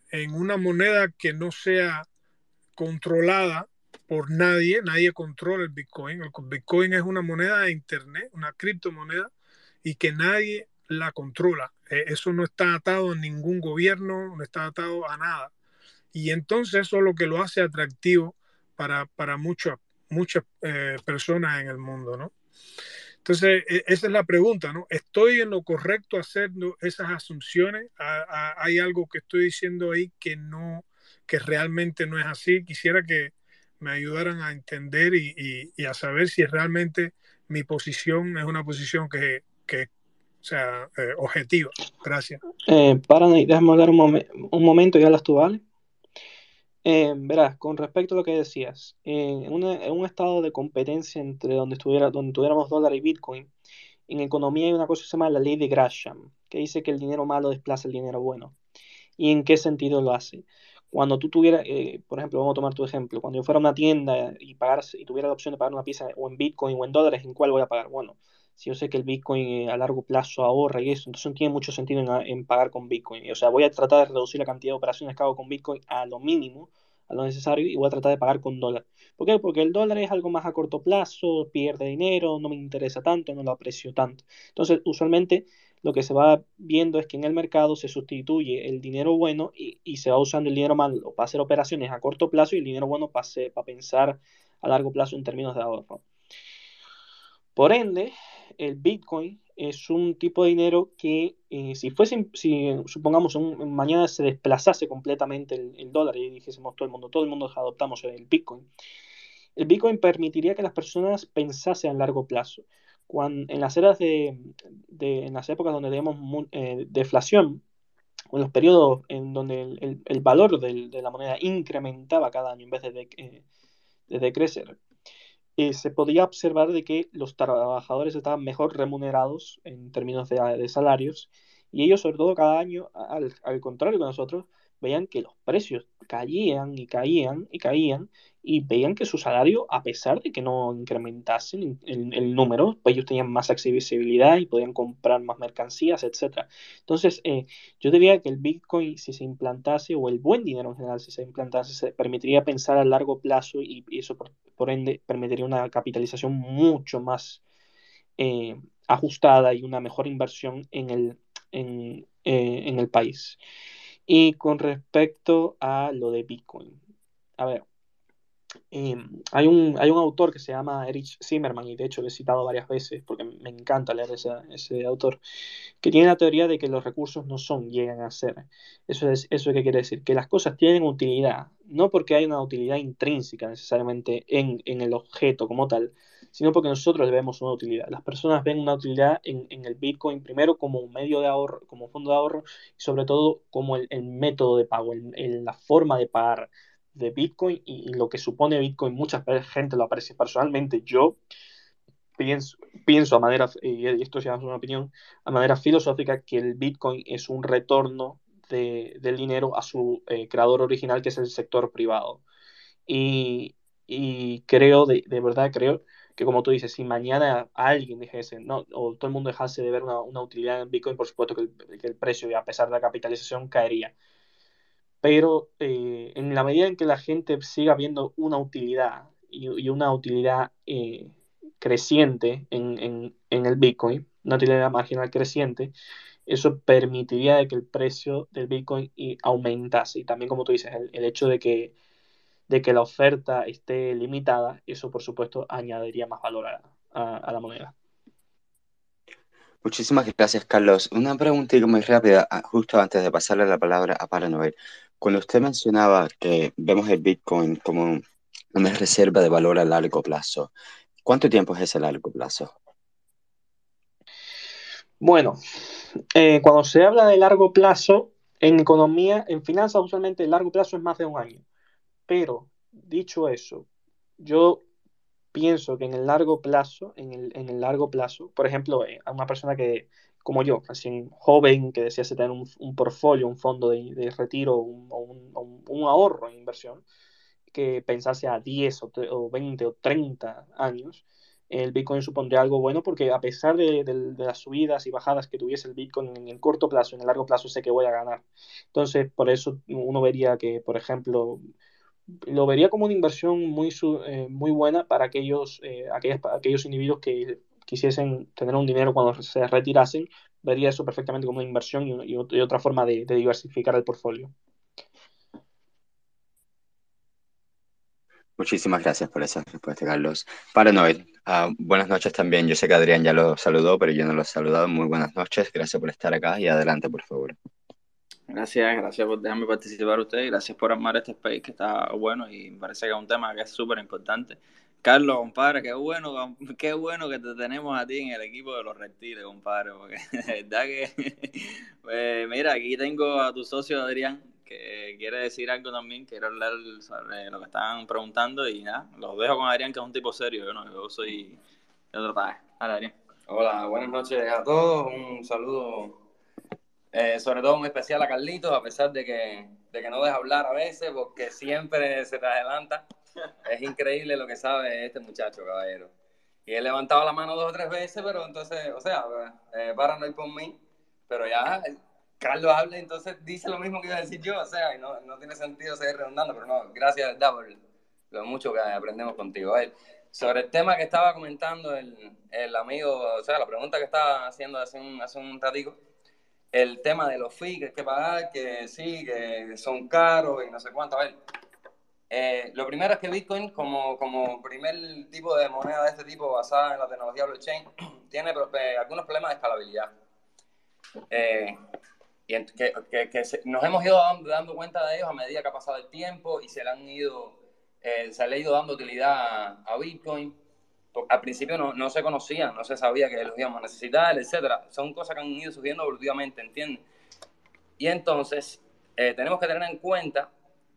en una moneda que no sea controlada por nadie, nadie controla el Bitcoin. El Bitcoin es una moneda de Internet, una criptomoneda, y que nadie la controla. Eh, eso no está atado a ningún gobierno, no está atado a nada. Y entonces eso es lo que lo hace atractivo para, para muchas, muchas eh, personas en el mundo, ¿no? Entonces, e, esa es la pregunta, ¿no? ¿Estoy en lo correcto haciendo esas asunciones? ¿Hay algo que estoy diciendo ahí que no, que realmente no es así. Quisiera que me ayudaran a entender y, a saber si realmente mi posición es una posición que, sea eh, objetiva. Gracias. Eh, para, déjame hablar un, un momento y hablas tú, ¿vale? Eh, verás, con respecto a lo que decías, en, un estado de competencia entre donde, estuviera, donde tuviéramos dólar y Bitcoin, en economía hay una cosa que se llama la ley de Gresham, que dice que el dinero malo desplaza el dinero bueno. ¿Y en qué sentido lo hace? Cuando tú tuvieras, eh, por ejemplo, vamos a tomar tu ejemplo, cuando yo fuera a una tienda y, pagar, y tuviera la opción de pagar una pieza o en Bitcoin o en dólares, ¿en cuál voy a pagar? Bueno, si yo sé que el Bitcoin eh, a largo plazo ahorra y eso, entonces no tiene mucho sentido en, pagar con Bitcoin. O sea, voy a tratar de reducir la cantidad de operaciones que hago con Bitcoin a lo mínimo, a lo necesario, y voy a tratar de pagar con dólar. ¿Por qué? Porque el dólar es algo más a corto plazo, pierde dinero, no me interesa tanto, no lo aprecio tanto. Entonces, usualmente lo que se va viendo es que en el mercado se sustituye el dinero bueno y, se va usando el dinero malo para hacer operaciones a corto plazo y el dinero bueno para, para pensar a largo plazo en términos de ahorro. Por ende, el Bitcoin es un tipo de dinero que eh, si fuese, si supongamos mañana se desplazase completamente el, dólar y dijésemos todo el mundo, todo el mundo adoptamos el Bitcoin, el Bitcoin permitiría que las personas pensasen a largo plazo. En las eras de, en las épocas donde tenemos eh, deflación, o en los periodos en donde el, valor de la moneda incrementaba cada año en vez de, eh, decrecer, eh, se podía observar de que los trabajadores estaban mejor remunerados en términos de, salarios y ellos sobre todo cada año, al, al contrario que nosotros, veían que los precios caían y caían y caían y veían que su salario, a pesar de que no incrementasen el, número, pues ellos tenían más accesibilidad y podían comprar más mercancías, etc. Entonces, eh, yo diría que el Bitcoin, si se implantase, o el buen dinero en general, si se implantase, se permitiría pensar a largo plazo y, eso, por, ende, permitiría una capitalización mucho más eh, ajustada y una mejor inversión en el, en, eh, en el país. Y con respecto a lo de Bitcoin, a ver, Em, hay, un, hay un autor que se llama Erich Zimmerman, y de hecho lo he citado varias veces porque me encanta leer ese, ese autor, que tiene la teoría de que los recursos no son, llegan a ser. Eso es eso que quiere decir, que las cosas tienen utilidad, no porque hay una utilidad intrínseca necesariamente en, en el objeto como tal, sino porque nosotros vemos una utilidad. Las personas ven una utilidad en, en el Bitcoin primero como un medio de ahorro, como fondo de ahorro, y sobre todo como el, el método de pago, el, la forma de pagar de Bitcoin y, lo que supone Bitcoin. Mucha gente lo aprecia personalmente. Yo pienso, pienso a manera, y esto es una opinión, a manera filosófica, que el Bitcoin es un retorno de, del dinero a su eh, creador original, que es el sector privado. Y, y creo, de, verdad creo, que como tú dices, si mañana alguien dijese, no, o todo el mundo dejase de ver una, una utilidad en Bitcoin, por supuesto que el, que el precio, a pesar de la capitalización, caería pero eh, en la medida en que la gente siga viendo una utilidad y, una utilidad eh, creciente en, el Bitcoin, una utilidad marginal creciente, eso permitiría de que el precio del Bitcoin aumentase. Y también, como tú dices, el, hecho de que, de que la oferta esté limitada, eso por supuesto añadiría más valor a, la moneda. Muchísimas gracias, Carlos. Una preguntita muy rápida, ah, justo antes de pasarle la palabra a Paranoel. Cuando usted mencionaba que vemos el Bitcoin como una reserva de valor a largo plazo, ¿cuánto tiempo es ese largo plazo? Bueno, eh, cuando se habla de largo plazo, en economía, en finanzas, usualmente el largo plazo es más de un año. Pero, dicho eso, yo pienso que en el largo plazo, en el, largo plazo, por ejemplo, eh, a una persona que como yo, así joven que desease tener un, un portfolio, un fondo de, de retiro un, un, un, ahorro en inversión, que pensase a 10 o, o, 20 o 30 años, el Bitcoin supondría algo bueno porque a pesar de, de, las subidas y bajadas que tuviese el Bitcoin en el corto plazo, en el largo plazo sé que voy a ganar. Entonces, por eso uno vería que, por ejemplo, lo vería como una inversión muy, eh, muy buena para aquellos, eh, aquellos individuos que quisiesen tener un dinero cuando se retirasen, vería eso perfectamente como una inversión y, y, otra forma de, de, diversificar el portfolio. Muchísimas gracias por esa respuesta, Carlos. Para Noel, uh, buenas noches también. Yo sé que Adrián ya lo saludó, pero yo no lo he saludado. Muy buenas noches. Gracias por estar acá y adelante, por favor. Gracias, gracias por dejarme participar usted. Gracias por armar este space que está bueno y me parece que es un tema que es súper importante Carlos, compadre, qué bueno, qué bueno que te tenemos a ti en el equipo de los reptiles, compadre, porque verdad que, pues, mira, aquí tengo a tu socio Adrián, que quiere decir algo también, quiero hablar sobre lo que estaban preguntando y nada, los dejo con Adrián, que es un tipo serio, yo, no, yo soy de otro país. Adrián. Hola, buenas noches a todos, un saludo eh, sobre todo muy especial a Carlitos, a pesar de que, de que no deja hablar a veces, porque siempre se te adelanta. Es increíble lo que sabe este muchacho, caballero. Y he levantado la mano dos o tres veces, pero entonces, o sea, eh, para no ir por mí, pero ya Carlos habla, entonces dice lo mismo que iba a decir yo, o sea, y no, no tiene sentido seguir redundando, pero no, gracias, por lo mucho que aprendemos contigo. sobre el tema que estaba comentando el, el, amigo, o sea, la pregunta que estaba haciendo hace un, hace un ratico, el tema de los fees que hay que pagar, que sí, que son caros y no sé cuánto. A ver, eh, lo primero es que Bitcoin, como, como primer tipo de moneda de este tipo basada en la tecnología blockchain, tiene eh, algunos problemas de escalabilidad. Eh, y que, que, nos hemos ido dando, cuenta de ellos a medida que ha pasado el tiempo y se le han ido, se le ha ido dando utilidad a, Bitcoin. Al principio no, no, se conocían, no se sabía que los íbamos a necesitar, etcétera. Son cosas que han ido surgiendo evolutivamente, ¿entiendes? Y entonces tenemos que tener en cuenta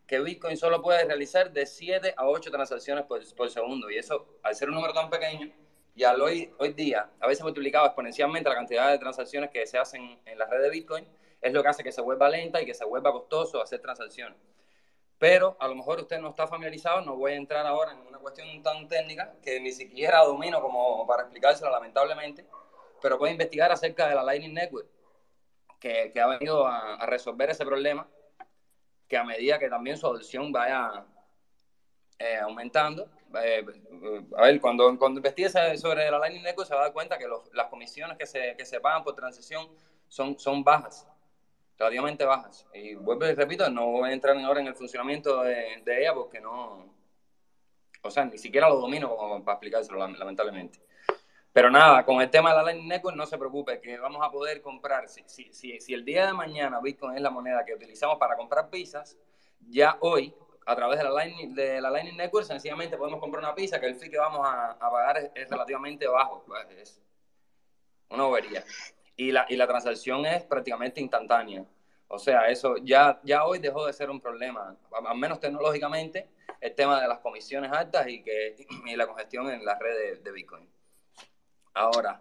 que Bitcoin solo puede realizar de 7 a 8 transacciones por, por, segundo. Y eso, al ser un número tan pequeño, y al hoy, hoy día, a veces multiplicado exponencialmente la cantidad de transacciones que se hacen en la red de Bitcoin, es lo que hace que se vuelva lenta y que se vuelva costoso hacer transacciones. Pero a lo mejor usted no está familiarizado, no voy a entrar ahora en una cuestión tan técnica que ni siquiera domino como para explicársela lamentablemente, pero puede investigar acerca de la Lightning Network, que, que ha venido a, a resolver ese problema que a medida que también su adopción vaya eh, aumentando, eh, a ver, cuando, cuando investigue sobre la Lightning Network se va a dar cuenta que los, las comisiones que se, que se pagan por transición son, son bajas, relativamente bajas. Y vuelvo y repito, no voy a entrar ahora en el funcionamiento de, ella porque no, O sea, ni siquiera lo domino para explicárselo, lamentablemente. Pero nada, con el tema de la Lightning Network no se preocupe, que vamos a poder comprar, si, si, si, si el día de mañana Bitcoin es la moneda que utilizamos para comprar pizzas, ya hoy, a través de la Lightning, de la Lightning Network, sencillamente podemos comprar una pizza que el fee que vamos a, a pagar es, relativamente bajo. Pues, es una bobería. Y la, y la transacción es prácticamente instantánea. O sea, eso ya, ya hoy dejó de ser un problema, al menos tecnológicamente, el tema de las comisiones altas y, que, y la congestión en la red de Bitcoin. Ahora,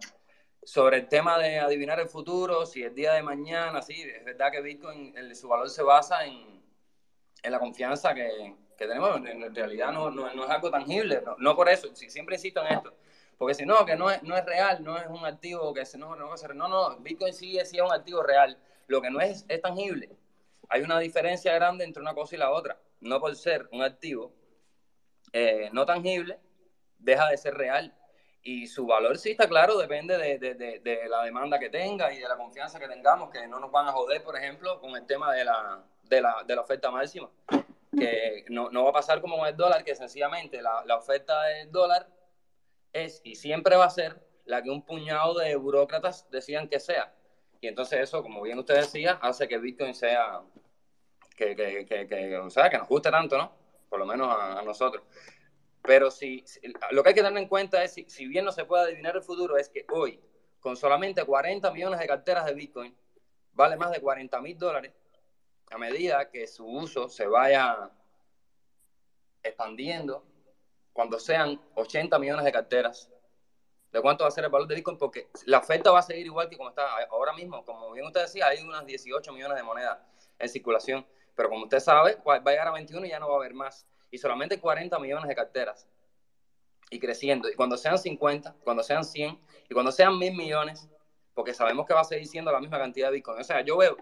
sobre el tema de adivinar el futuro, si el día de mañana, sí, es verdad que Bitcoin, su valor se basa en, la confianza que, tenemos. En realidad no, es algo tangible, no, por eso, siempre insisto en esto. Porque si no, que no es, real, no es un activo que se, no, no, no, no, Bitcoin sí, sí es un activo real. Lo que no es es tangible. Hay una diferencia grande entre una cosa y la otra. No por ser un activo eh, no tangible, deja de ser real y su valor sí está claro, depende de, de, de, la demanda que tenga y de la confianza que tengamos, que no nos van a joder, por ejemplo, con el tema de la, de la, de la oferta máxima. Que no, no, va a pasar como con el dólar, que sencillamente la, la oferta del dólar es y siempre va a ser la que un puñado de burócratas decían que sea. Y entonces eso, como bien usted decía, hace que Bitcoin sea, que, que, que, que o sea, que nos guste tanto, ¿no? Por lo menos a nosotros. Pero si, lo que hay que tener en cuenta es, si, si, bien no se puede adivinar el futuro, es que hoy, con solamente 40 millones de carteras de Bitcoin, vale más de 40 mil dólares, a medida que su uso se vaya expandiendo, cuando sean 80 millones de carteras, ¿de cuánto va a ser el valor de Bitcoin? Porque la oferta va a seguir igual que como está ahora mismo. Como bien usted decía, hay unas 18 millones de monedas en circulación, pero como usted sabe, va a llegar a 21 y ya no va a haber más y solamente 40 millones de carteras y creciendo. Y cuando sean 50, cuando sean 100 y cuando sean mil millones, porque sabemos que va a seguir siendo la misma cantidad de Bitcoin. O sea, yo veo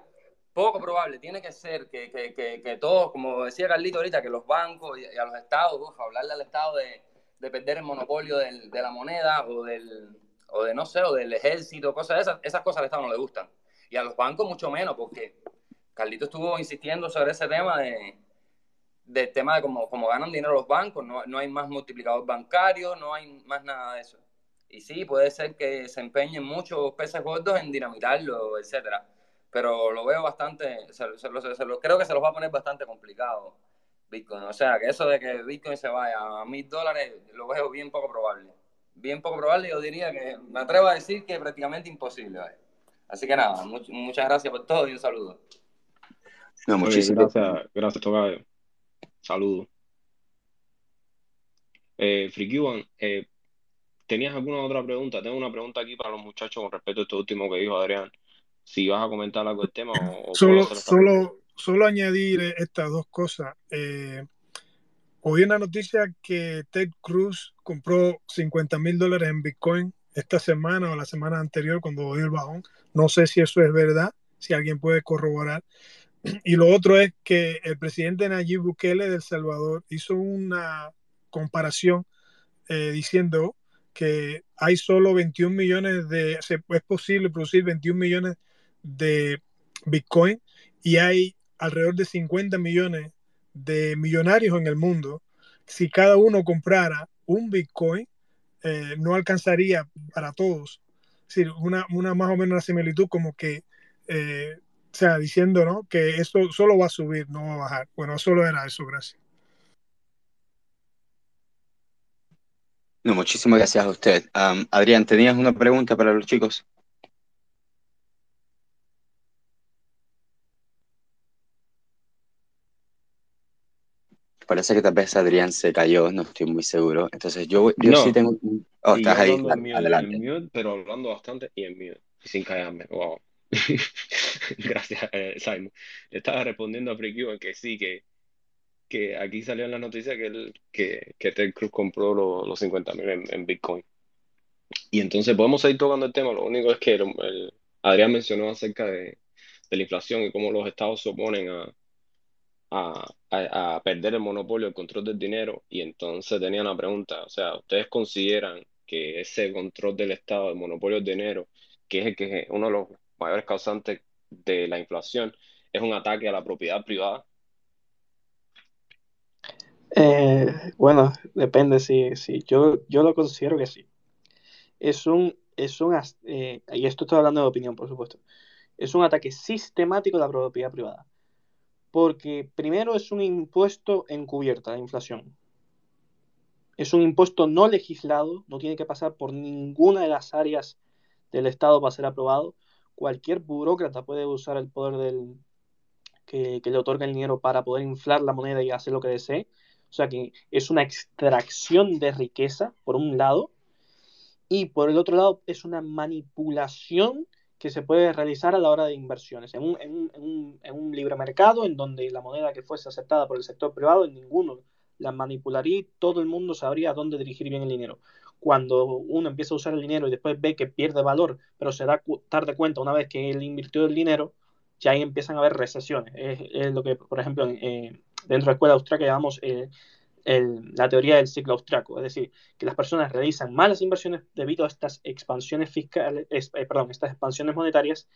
poco probable, tiene que ser que, que, que, que todos, como decía Carlito ahorita, que los bancos y, a los estados, uf, hablarle al estado de, de perder el monopolio del, de la moneda o del, o de no sé, o del ejército, cosas de esas, esas cosas al estado no le gustan. Y a los bancos mucho menos, porque Carlito estuvo insistiendo sobre ese tema de, del tema de cómo, cómo, ganan dinero los bancos, no, no, hay más multiplicador bancario, no hay más nada de eso. Y sí, puede ser que se empeñen muchos peces gordos en dinamitarlo, etcétera. Pero lo veo bastante, se, lo, creo que se los va a poner bastante complicado Bitcoin. O sea, que eso de que Bitcoin se vaya a mil dólares, lo veo bien poco probable. Bien poco probable, yo diría que me atrevo a decir que prácticamente imposible. Así que nada, muchas gracias por todo y un saludo. No, muchísimas gracias, gracias, Tocayo. Saludos. Eh, eh, ¿tenías alguna otra pregunta? Tengo una pregunta aquí para los muchachos con respecto a esto último que dijo Adrián. Si vas a comentar algo del tema o... solo, solo, solo añadir estas dos cosas. Eh, oí una noticia que Ted Cruz compró 50 mil dólares en Bitcoin esta semana o la semana anterior cuando dio el bajón. No sé si eso es verdad, si alguien puede corroborar. Y lo otro es que el presidente Nayib Bukele de El Salvador hizo una comparación eh, diciendo que hay solo 21 millones de, es posible producir 21 millones de Bitcoin y hay alrededor de 50 millones de millonarios en el mundo. Si cada uno comprara un Bitcoin, eh, no alcanzaría para todos. Es decir, una, una más o menos una similitud como que eh, o sea, diciendo, ¿no? Que esto solo va a subir, no va a bajar. Bueno, solo era eso, gracias. No, muchísimas gracias a usted. Adrián, ¿tenías una pregunta para los chicos? Parece que tal vez Adrián se cayó, no estoy muy seguro. Entonces yo, yo sí tengo... Oh, estás ahí, adelante. pero hablando bastante y en mute, sin callarme. Wow. Gracias, eh, Simon. Le estaba respondiendo a Freaky que sí, que, que aquí salió en la noticia que, él, que, que Ted Cruz compró los 50 mil en, Bitcoin. Y entonces podemos seguir tocando el tema. Lo único es que el, Adrián mencionó acerca de, de, la inflación y cómo los estados se oponen a, a, a, perder el monopolio, el control del dinero. Y entonces tenía una pregunta. O sea, ¿ustedes consideran que ese control del estado, el monopolio del dinero, que es el que uno de los mayores causantes de la inflación es un ataque a la propiedad privada? Eh, bueno, depende si, si yo, yo lo considero que sí. Es un, es un eh, y esto estoy hablando de opinión, por supuesto, es un ataque sistemático de la propiedad privada. Porque primero es un impuesto encubierto, la inflación. Es un impuesto no legislado, no tiene que pasar por ninguna de las áreas del Estado para ser aprobado. Cualquier burócrata puede usar el poder del, que, le otorga el dinero para poder inflar la moneda y hacer lo que desee. O sea que es una extracción de riqueza, por un lado, y por el otro lado es una manipulación que se puede realizar a la hora de inversiones. En un, en un, en un libre mercado, en donde la moneda que fuese aceptada por el sector privado, en ninguno la manipularía y todo el mundo sabría a dónde dirigir bien el dinero. Cuando uno empieza a usar el dinero y después ve que pierde valor, pero se da tarde cuenta una vez que él invirtió el dinero, ya ahí empiezan a haber recesiones. Es, lo que, por ejemplo, eh, dentro de la escuela austríaca llamamos eh, la teoría del ciclo austriaco, es decir, que las personas realizan malas inversiones debido a estas expansiones fiscales, eh, perdón, estas expansiones monetarias,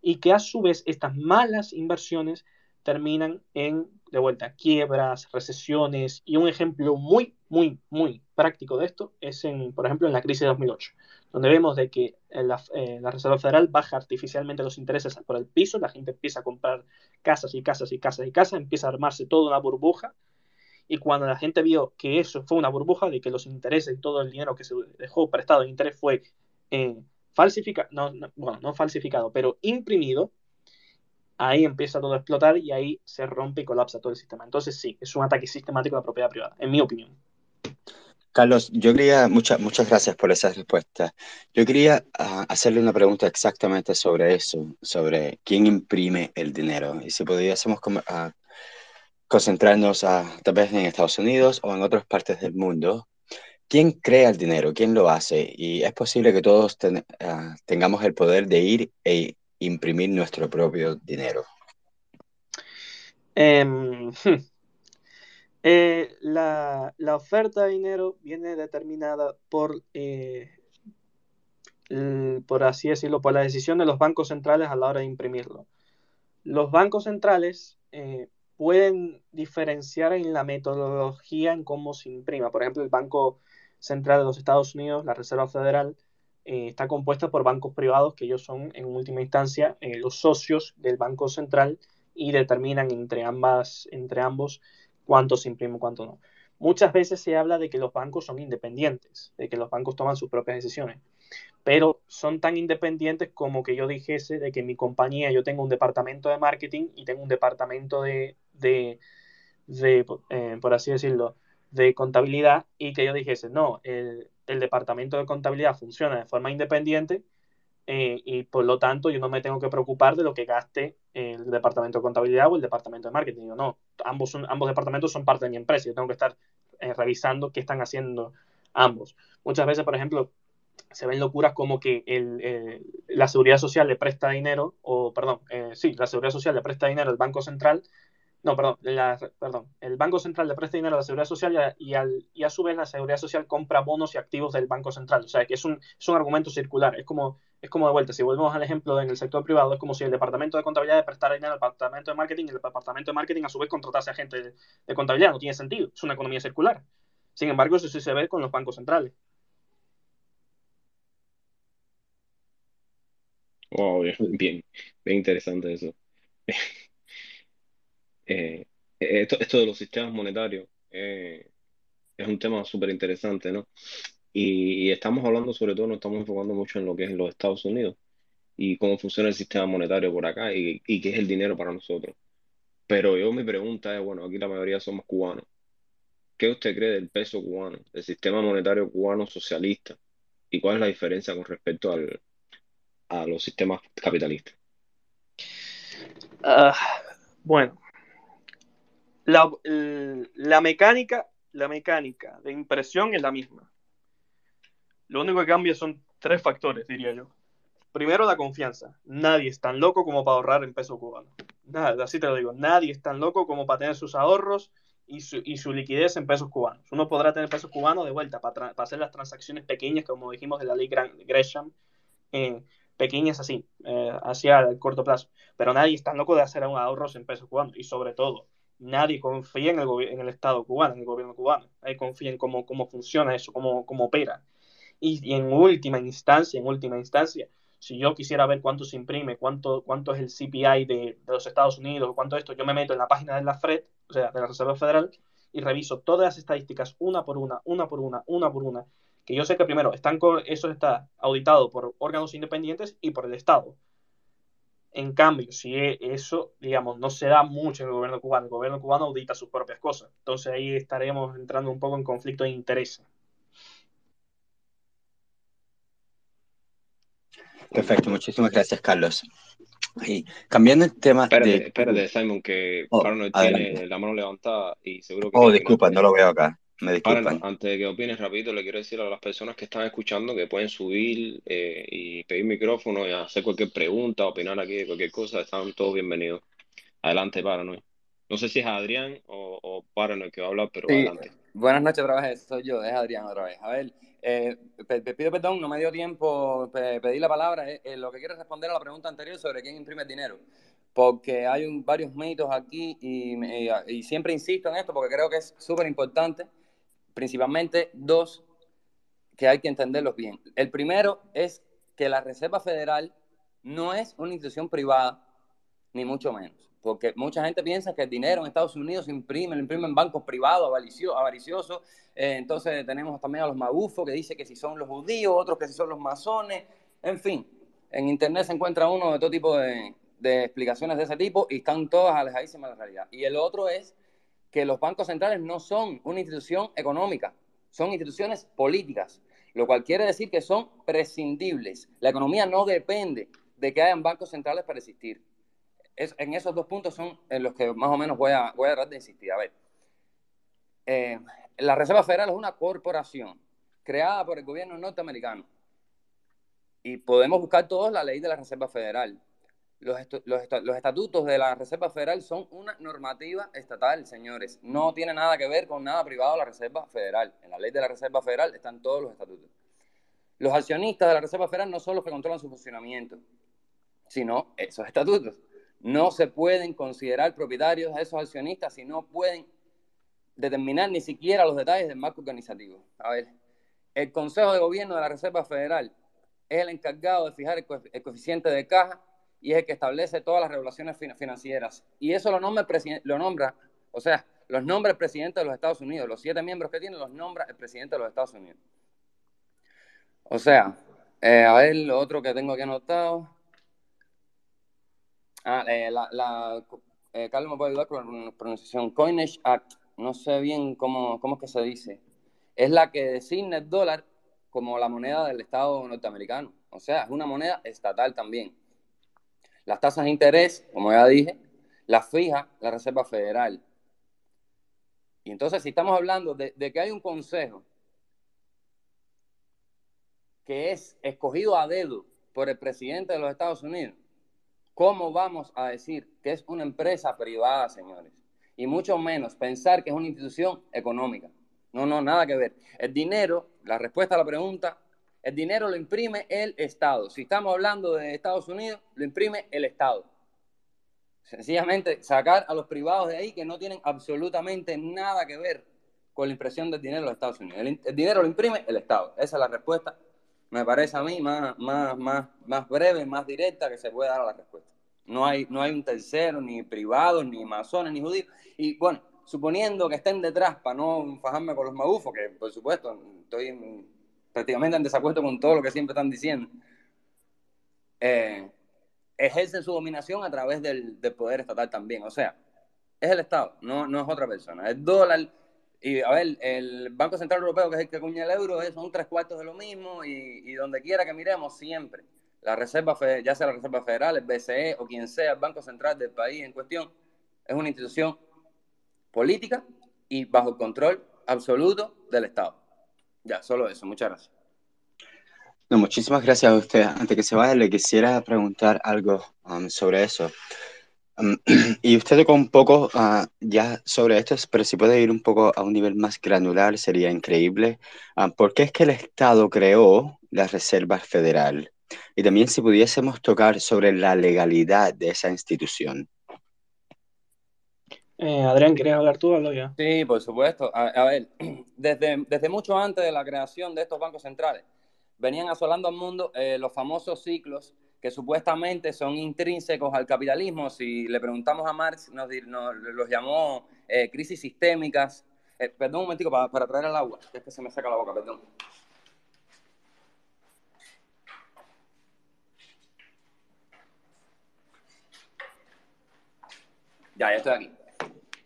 y que a su vez estas malas inversiones terminan en, de vuelta, quiebras, recesiones, y un ejemplo muy, muy, muy práctico de esto es, en, por ejemplo, en la crisis de 2008, donde vemos de que la, eh, la, Reserva Federal baja artificialmente los intereses por el piso, la gente empieza a comprar casas y casas y casas y casas, empieza a armarse toda una burbuja, y cuando la gente vio que eso fue una burbuja, de que los intereses y todo el dinero que se dejó prestado en interés fue eh, falsificado, no, bueno, no falsificado, pero imprimido, ahí empieza todo a explotar y ahí se rompe y colapsa todo el sistema. Entonces sí, es un ataque sistemático a la propiedad privada, en mi opinión. Carlos, yo quería, muchas muchas gracias por esa respuesta. Yo quería uh, hacerle una pregunta exactamente sobre eso, sobre quién imprime el dinero. Y si pudiésemos uh, concentrarnos a, tal vez en Estados Unidos o en otras partes del mundo, ¿quién crea el dinero? ¿Quién lo hace? Y es posible que todos ten, uh, tengamos el poder de ir e imprimir nuestro propio dinero. Um, Eh, la, la, oferta de dinero viene determinada por, eh, por así decirlo, por la decisión de los bancos centrales a la hora de imprimirlo. Los bancos centrales eh, pueden diferenciar en la metodología en cómo se imprima. Por ejemplo, el Banco Central de los Estados Unidos, la Reserva Federal, eh, está compuesta por bancos privados que ellos son, en última instancia, eh, los socios del Banco Central y determinan entre, ambas, entre ambos cuánto se imprime, cuánto no. Muchas veces se habla de que los bancos son independientes, de que los bancos toman sus propias decisiones, pero son tan independientes como que yo dijese de que en mi compañía yo tengo un departamento de marketing y tengo un departamento de, de, de eh, por así decirlo, de contabilidad y que yo dijese, no, el, el departamento de contabilidad funciona de forma independiente eh, y por lo tanto yo no me tengo que preocupar de lo que gaste el departamento de contabilidad o el departamento de marketing. no, ambos, son, ambos departamentos son parte de mi empresa. Yo tengo que estar eh, revisando qué están haciendo ambos. Muchas veces, por ejemplo, se ven locuras como que el, la seguridad social le presta dinero, o perdón, eh, sí, la seguridad social le presta dinero al Banco Central no, perdón, perdón, el Banco Central le presta dinero a la Seguridad Social y, a su vez la Seguridad Social compra bonos y activos del Banco Central. O sea, que es un, argumento circular. Es como, de vuelta, si volvemos al ejemplo en el sector privado, es como si el Departamento de Contabilidad le prestara dinero al Departamento de Marketing y el Departamento de Marketing a su vez contratase a gente de, de contabilidad. No tiene sentido. Es una economía circular. Sin embargo, eso sí se ve con los bancos centrales. Wow, bien, bien interesante eso. Eh, esto, esto, de los sistemas monetarios eh, es un tema súper interesante, ¿no? Y, y, estamos hablando sobre todo, nos estamos enfocando mucho en lo que es los Estados Unidos y cómo funciona el sistema monetario por acá y, y qué es el dinero para nosotros. Pero yo mi pregunta es, bueno, aquí la mayoría somos cubanos. ¿Qué usted cree del peso cubano, del sistema monetario cubano socialista? ¿Y cuál es la diferencia con respecto al, a los sistemas capitalistas? Uh, bueno, la, la, mecánica, la mecánica de impresión es la misma. Lo único que cambia son tres factores, diría yo. Primero, la confianza. Nadie es tan loco como para ahorrar en peso cubano. Nada, así te lo digo. Nadie es tan loco como para tener sus ahorros y su, y su liquidez en pesos cubanos. Uno podrá tener pesos cubanos de vuelta para, para hacer las transacciones pequeñas, como dijimos de la ley Gresham, eh, pequeñas así, eh, hacia el corto plazo. Pero nadie es tan loco de hacer un ahorros en pesos cubanos. Y sobre todo, nadie confía en el, en el Estado cubano, en el gobierno cubano. Nadie confía en cómo, cómo funciona eso, cómo, cómo opera. Y, en última instancia, en última instancia, si yo quisiera ver cuánto se imprime, cuánto, cuánto es el CPI de, de los Estados Unidos, cuánto esto, yo me meto en la página de la FRED, o sea, de la Reserva Federal, y reviso todas las estadísticas una por una, una por una, una por una, que yo sé que primero están eso está auditado por órganos independientes y por el Estado. En cambio, si e, eso, digamos, no se da mucho en el gobierno cubano, el gobierno cubano audita sus propias cosas. Entonces ahí estaremos entrando un poco en conflicto de intereses. Perfecto, muchísimas gracias, Carlos. Y cambiando el tema. Espérate, espérate, Simon, que oh, tiene la mano levantada y seguro que. Oh, disculpa, no lo veo acá. Me disculpan. antes de que opines rapidito, le quiero decir a las personas que están escuchando que pueden subir eh, y pedir micrófono y hacer cualquier pregunta, opinar aquí de cualquier cosa. Están todos bienvenidos. Adelante, Paranoid. No sé si es Adrián o, o Paranoid que va a hablar, pero adelante. Buenas noches otra vez, soy yo, es Adrián otra vez. A ver, eh, pido perdón, no me dio tiempo pedir la palabra. Eh, eh, lo que quiero responder a la pregunta anterior sobre quién imprime el dinero, porque hay varios mitos aquí y, siempre insisto en esto porque creo que es súper importante, principalmente dos que hay que entenderlos bien. El primero es que la Reserva Federal no es una institución privada, ni mucho menos porque mucha gente piensa que el dinero en Estados Unidos se imprime, lo imprimen bancos privados, avariciosos. Eh, entonces tenemos también a los magufos que dice que si son los judíos, otros que si son los masones. En fin, en Internet se encuentra uno de todo tipo de, de explicaciones de ese tipo y están todas alejadísimas de la realidad. Y el otro es que los bancos centrales no son una institución económica, son instituciones políticas, lo cual quiere decir que son prescindibles. La economía no depende de que hayan bancos centrales para existir en esos dos puntos son en los que más o menos voy a, voy a tratar de insistir. A ver, eh, la Reserva Federal es una corporación creada por el gobierno norteamericano y podemos buscar todos la ley de la Reserva Federal. Los, los, los, estatutos de la Reserva Federal son una normativa estatal, señores. No tiene nada que ver con nada privado de la Reserva Federal. En la ley de la Reserva Federal están todos los estatutos. Los accionistas de la Reserva Federal no son los que controlan su funcionamiento, sino esos estatutos no se pueden considerar propietarios de esos accionistas si no pueden determinar ni siquiera los detalles del marco organizativo. A ver, el Consejo de Gobierno de la Reserva Federal es el encargado de fijar el, coeficiente de caja y es el que establece todas las regulaciones financieras. Y eso lo nombra, lo nombra, o sea, los nombra el presidente de los Estados Unidos. Los siete miembros que tiene los nombra el presidente de los Estados Unidos. O sea, eh, a ver, lo otro que tengo aquí anotado. Ah, eh, la, eh, Carlos me puede ayudar con la pronunciación. Coinage Act, no sé bien cómo, cómo es que se dice. Es la que designa el dólar como la moneda del Estado norteamericano. O sea, es una moneda estatal también. Las tasas de interés, como ya dije, las fija la Reserva Federal. Y entonces, si estamos hablando de, de que hay un consejo que es escogido a dedo por el presidente de los Estados Unidos, ¿Cómo vamos a decir que es una empresa privada, señores? Y mucho menos pensar que es una institución económica. No, no, nada que ver. El dinero, la respuesta a la pregunta, el dinero lo imprime el Estado. Si estamos hablando de Estados Unidos, lo imprime el Estado. Sencillamente sacar a los privados de ahí que no tienen absolutamente nada que ver con la impresión del dinero de los Estados Unidos. El, dinero lo imprime el Estado. Esa es la respuesta me parece a mí más, más, más, más breve, más directa que se puede dar a la respuesta. No hay, no hay un tercero, ni privado, ni masones, ni judíos. Y bueno, suponiendo que estén detrás para no fajarme con los magufos, que por supuesto estoy prácticamente en desacuerdo con todo lo que siempre están diciendo, eh, ejercen su dominación a través del, poder estatal también. O sea, es el Estado, no, es otra persona. El dólar y a ver, el Banco Central Europeo, que es el que acuña el euro, son tres cuartos de lo mismo y, donde quiera que miremos, siempre la Reserva, ya sea la Reserva Federal, el BCE o quien sea el Banco Central del país en cuestión, es una institución política y bajo el control absoluto del Estado. Ya, solo eso. Muchas gracias. No, muchísimas gracias a usted. Antes que se vaya, le quisiera preguntar algo um, sobre eso. y usted tocó un poco ah, ya sobre esto, pero si puede ir un poco a un nivel más granular, sería increíble. Ah, ¿Por qué es que el Estado creó la Reserva Federal? Y también si pudiésemos tocar sobre la legalidad de esa institución. Eh, Adrián, ¿quieres hablar tú? Hablo ya. Sí, por supuesto. A, ver, desde, desde mucho antes de la creación de estos bancos centrales, venían asolando al mundo eh, los famosos ciclos que supuestamente son intrínsecos al capitalismo. Si le preguntamos a Marx, nos, los llamó eh, crisis sistémicas. perdón un momentico para, para traer el agua, es que se me saca la boca, perdón. Ya, ya estoy aquí.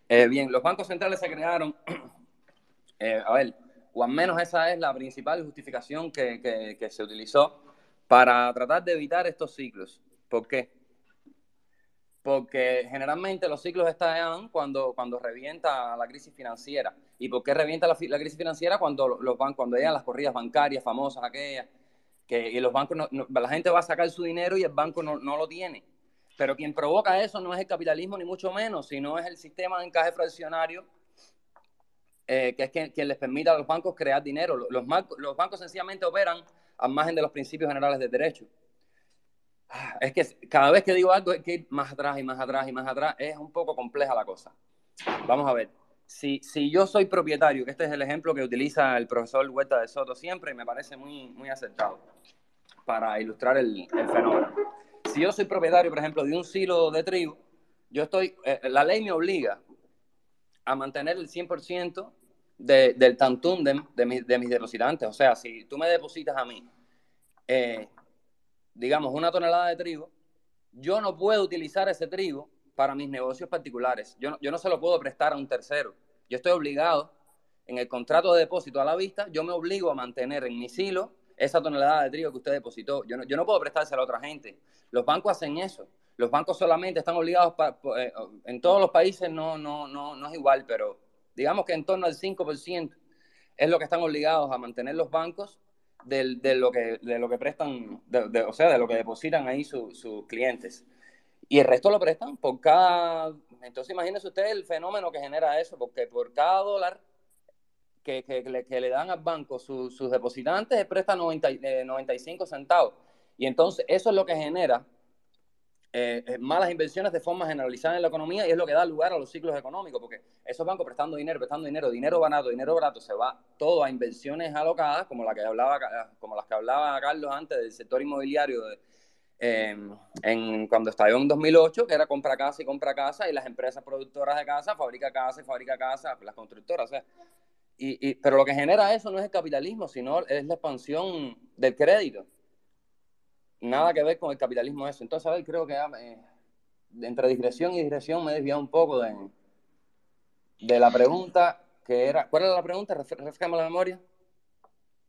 Eh, bien, los bancos centrales se crearon, eh, a ver, o al menos esa es la principal justificación que, se utilizó para tratar de evitar estos ciclos. ¿Por qué? Porque generalmente los ciclos están cuando, cuando revienta la crisis financiera. ¿Y por qué revienta la, crisis financiera? Cuando, los bancos, cuando llegan las corridas bancarias famosas, aquellas, que los bancos, la gente va a sacar su dinero y el banco no, no lo tiene. Pero quien provoca eso no es el capitalismo ni mucho menos, sino es el sistema de encaje fraccionario, eh, que es quien, les permite a los bancos crear dinero. Los, los bancos sencillamente operan al margen de los principios generales del derecho. Ah, es que cada vez que digo algo hay que ir más atrás y más atrás y más atrás. Es un poco compleja la cosa. Vamos a ver. Si, si yo soy propietario, que este es el ejemplo que utiliza el profesor Huerta de Soto siempre y me parece muy, muy acertado para ilustrar el, el fenómeno si yo soy propietario, por ejemplo, de un silo de trigo, yo estoy, eh, la ley me obliga a mantener el 100% del tantum de, de, mis depositantes. O sea, si tú me depositas a mí, eh, digamos, una tonelada de trigo, yo no puedo utilizar ese trigo para mis negocios particulares. Yo no, yo no se lo puedo prestar a un tercero. Yo estoy obligado, en el contrato de depósito a la vista, yo me obligo a mantener en mi silo esa tonelada de trigo que usted depositó. Yo no, yo no puedo prestársela a otra gente. Los bancos hacen eso. Los bancos solamente están obligados, eh, en todos los países no, no, no, no es igual, pero digamos que en torno al 5% es lo que están obligados a mantener los bancos de, lo, que, de lo que prestan, o sea, de lo que depositan ahí sus clientes. Y el resto lo prestan por cada... Entonces imagínese usted el fenómeno que genera eso, porque por cada dólar que, le, dan al banco sus depositantes, presta 90, 95 centavos. Y entonces eso es lo que genera eh, eh, malas inversiones de forma generalizada en la economía y es lo que da lugar a los ciclos económicos, porque esos bancos prestando dinero, prestando dinero, dinero barato, dinero barato, se va todo a inversiones alocadas, como, la que hablaba, como las que hablaba Carlos antes del sector inmobiliario em, en, cuando estalló en 2008, que era compra casa y compra casa, y las empresas productoras de casa, fabrica casa y fabrica casa, las constructoras. O sea, y, pero lo que genera eso no es el capitalismo, sino es la expansión del crédito. Nada que ver con el capitalismo eso. Entonces, a ver, creo que eh, entre digresión y digresión me he desviado un poco de, de la pregunta que era... ¿Cuál era la pregunta? Refrescame la memoria.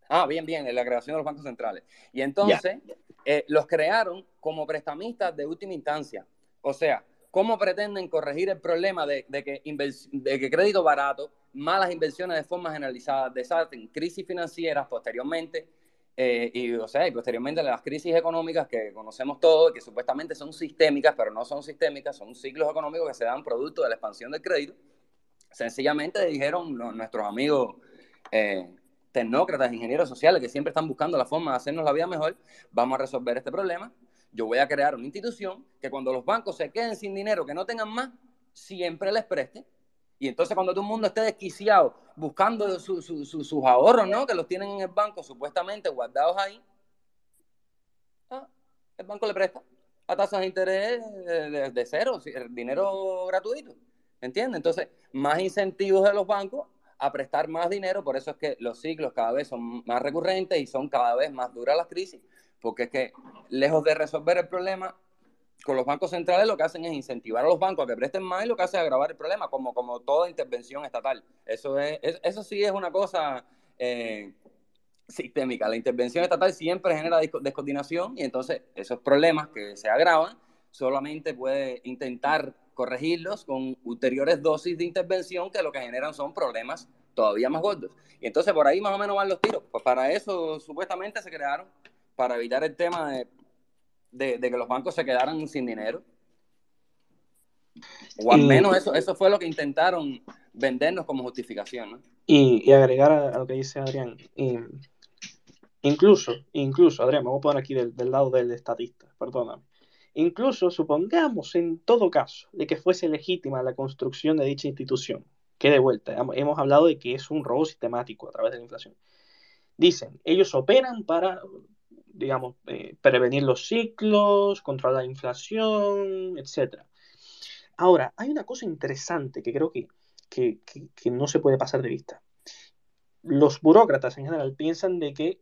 Ah, bien, bien, la creación de los bancos centrales. Y entonces eh, los crearon como prestamistas de última instancia. O sea, ¿cómo pretenden corregir el problema de, de que, de que crédito barato malas inversiones de forma generalizada, desaten crisis financieras posteriormente, eh, y, o sea, y posteriormente las crisis económicas que conocemos todos, que supuestamente son sistémicas, pero no son sistémicas, son ciclos económicos que se dan producto de la expansión del crédito. Sencillamente dijeron nuestros amigos eh, tecnócratas, ingenieros sociales, que siempre están buscando la forma de hacernos la vida mejor, vamos a resolver este problema. Yo voy a crear una institución que cuando los bancos se queden sin dinero, que no tengan más, siempre les preste y entonces cuando todo el mundo esté desquiciado buscando sus ahorros, ¿no? Que los tienen en el banco supuestamente guardados ahí, ah, el banco le presta a tasas de interés de, cero, dinero gratuito. ¿Entiendes? Entonces, más incentivos de los bancos a prestar más dinero, por eso es que los ciclos cada vez son más recurrentes y son cada vez más duras las crisis, porque es que lejos de resolver el problema, con los bancos centrales lo que hacen es incentivar a los bancos a que presten más y lo que hace es agravar el problema, como, como toda intervención estatal. Eso, es, eso sí es una cosa eh, sistémica. La intervención estatal siempre genera descoordinación y entonces esos problemas que se agravan solamente puede intentar corregirlos con ulteriores dosis de intervención que lo que generan son problemas todavía más gordos. Y entonces por ahí más o menos van los tiros. Pues para eso supuestamente se crearon, para evitar el tema de de, que los bancos se quedaran sin dinero. O al menos eso, eso fue lo que intentaron vendernos como justificación. Y, agregar a, lo que dice Adrián, incluso, incluso, Adrián, me voy a poner aquí del, lado del estatista, perdóname. Incluso supongamos en todo caso de que fuese legítima la construcción de dicha institución, que de vuelta hemos hablado de que es un robo sistemático a través de la inflación. Dicen, ellos operan para, digamos, eh, prevenir los ciclos, controlar la inflación, etc. Ahora, hay una cosa interesante que creo que, que, que no se puede pasar de vista. Los burócratas en general piensan de que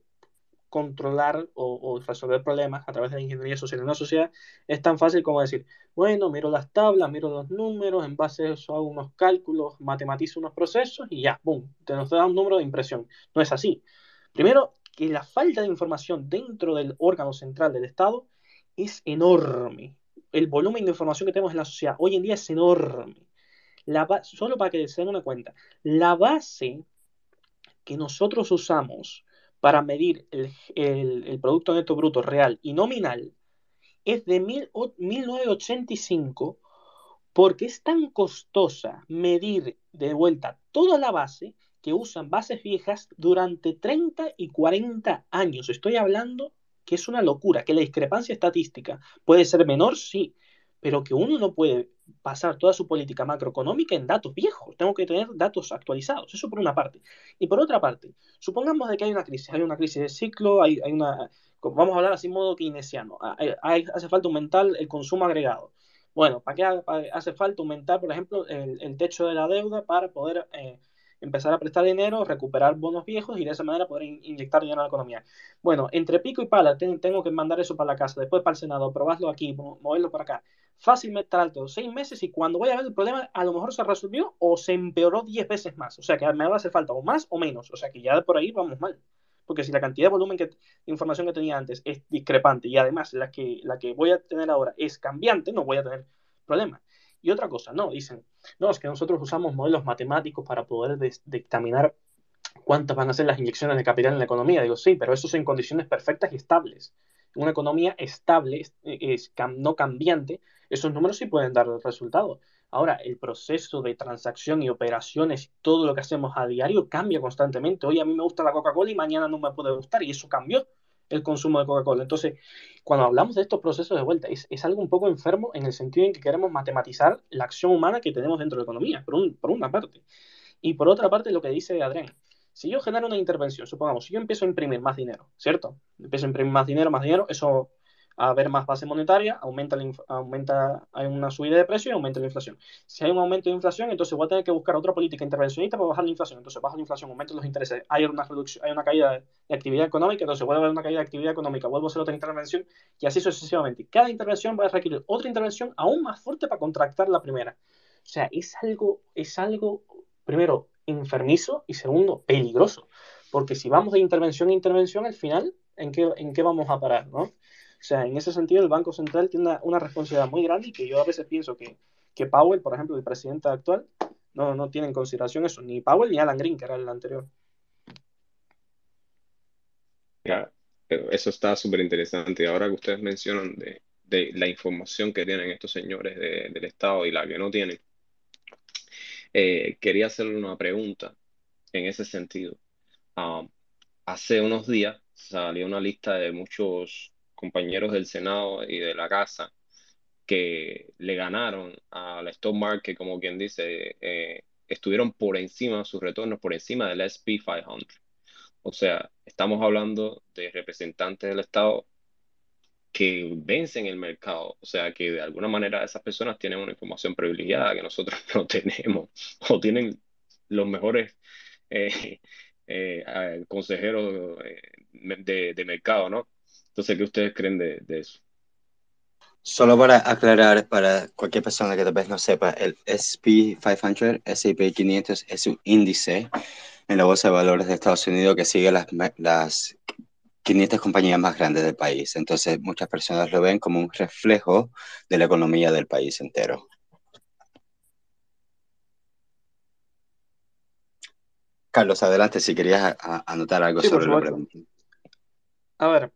controlar o, resolver problemas a través de la ingeniería social en una sociedad es tan fácil como decir, bueno, miro las tablas, miro los números, en base a eso hago unos cálculos, matematizo unos procesos y ya, ¡boom!, te nos da un número de impresión. No es así. Primero, que la falta de información dentro del órgano central del Estado es enorme. El volumen de información que tenemos en la sociedad hoy en día es enorme. Solo para que se den una cuenta, la base que nosotros usamos para medir el, Producto Neto Bruto real y nominal es de 1985 porque es tan costosa medir de vuelta toda la base que usan bases viejas durante 30 y 40 años. Estoy hablando que es una locura, que la discrepancia estadística puede ser menor, sí, pero que uno no puede pasar toda su política macroeconómica en datos viejos. Tengo que tener datos actualizados. Eso por una parte. Y por otra parte, supongamos de que hay una crisis, hay una crisis de ciclo, hay, hay una, vamos a hablar así modo keynesiano, hace falta aumentar el consumo agregado. Bueno, ¿para qué hace falta aumentar, por ejemplo, el, techo de la deuda para poder eh, empezar a prestar dinero, recuperar bonos viejos y de esa manera poder inyectar dinero a la economía. Bueno, entre pico y pala tengo que mandar eso para la casa, después para el Senado, probarlo aquí, moverlo para acá. Fácilmente alto, seis meses y cuando voy a ver el problema a lo mejor se resolvió o se empeoró diez veces más. O sea que me va a hacer falta o más o menos. O sea que ya por ahí vamos mal. Porque si la cantidad de volumen de información que tenía antes es discrepante y además la que, la que voy a tener ahora es cambiante, no voy a tener problema. Y otra cosa, no, dicen, no, es que nosotros usamos modelos matemáticos para poder dictaminar cuántas van a ser las inyecciones de capital en la economía. Digo, sí, pero eso es en condiciones perfectas y estables. Una economía estable, es, no cambiante, esos números sí pueden dar resultado. Ahora, el proceso de transacción y operaciones, todo lo que hacemos a diario cambia constantemente. Hoy a mí me gusta la Coca-Cola y mañana no me puede gustar y eso cambió el consumo de Coca-Cola. Entonces, cuando hablamos de estos procesos de vuelta, es, algo un poco enfermo en el sentido en que queremos matematizar la acción humana que tenemos dentro de la economía, por, por una parte. Y por otra parte, lo que dice Adrián, si yo genero una intervención, supongamos, si yo empiezo a imprimir más dinero, ¿cierto? Empiezo a imprimir más dinero, más dinero, eso a haber más base monetaria, aumenta, aumenta, hay una subida de precio y aumenta la inflación. Si hay un aumento de inflación, entonces voy a tener que buscar otra política intervencionista para bajar la inflación. Entonces baja la inflación, aumenta los intereses, hay una reducción, hay una caída de actividad económica, entonces vuelve a haber una caída de actividad económica, vuelvo a hacer otra intervención y así sucesivamente. Cada intervención va a requerir otra intervención aún más fuerte para contractar la primera. O sea, es algo, es algo, primero, enfermizo y segundo, peligroso. Porque si vamos de intervención a intervención, al final, ¿en qué, en qué vamos a parar? ¿no? O sea, en ese sentido, el Banco Central tiene una, responsabilidad muy grande y que yo a veces pienso que, que Powell, por ejemplo, el presidente actual, no, no tiene en consideración eso, ni Powell ni Alan Green, que era el anterior. Ya, eso está súper interesante. Ahora que ustedes mencionan de, de, la información que tienen estos señores del Estado y la que no tienen, eh, quería hacerle una pregunta en ese sentido. Ah, hace unos días salió una lista de muchos compañeros del Senado y de la Casa que le ganaron al stock market, como quien dice, eh, estuvieron por encima, sus retornos por encima del SP 500. O sea, estamos hablando de representantes del Estado que vencen el mercado. O sea, que de alguna manera esas personas tienen una información privilegiada que nosotros no tenemos o tienen los mejores eh, eh, consejeros de, de mercado, ¿no? Entonces, ¿qué ustedes creen de, eso? Solo para aclarar para cualquier persona que tal vez no sepa, el SP500, S&P 500 es un índice en la bolsa de valores de Estados Unidos que sigue las, las 500 compañías más grandes del país. Entonces, muchas personas lo ven como un reflejo de la economía del país entero. Carlos, adelante si querías anotar algo sobre la pregunta. A ver,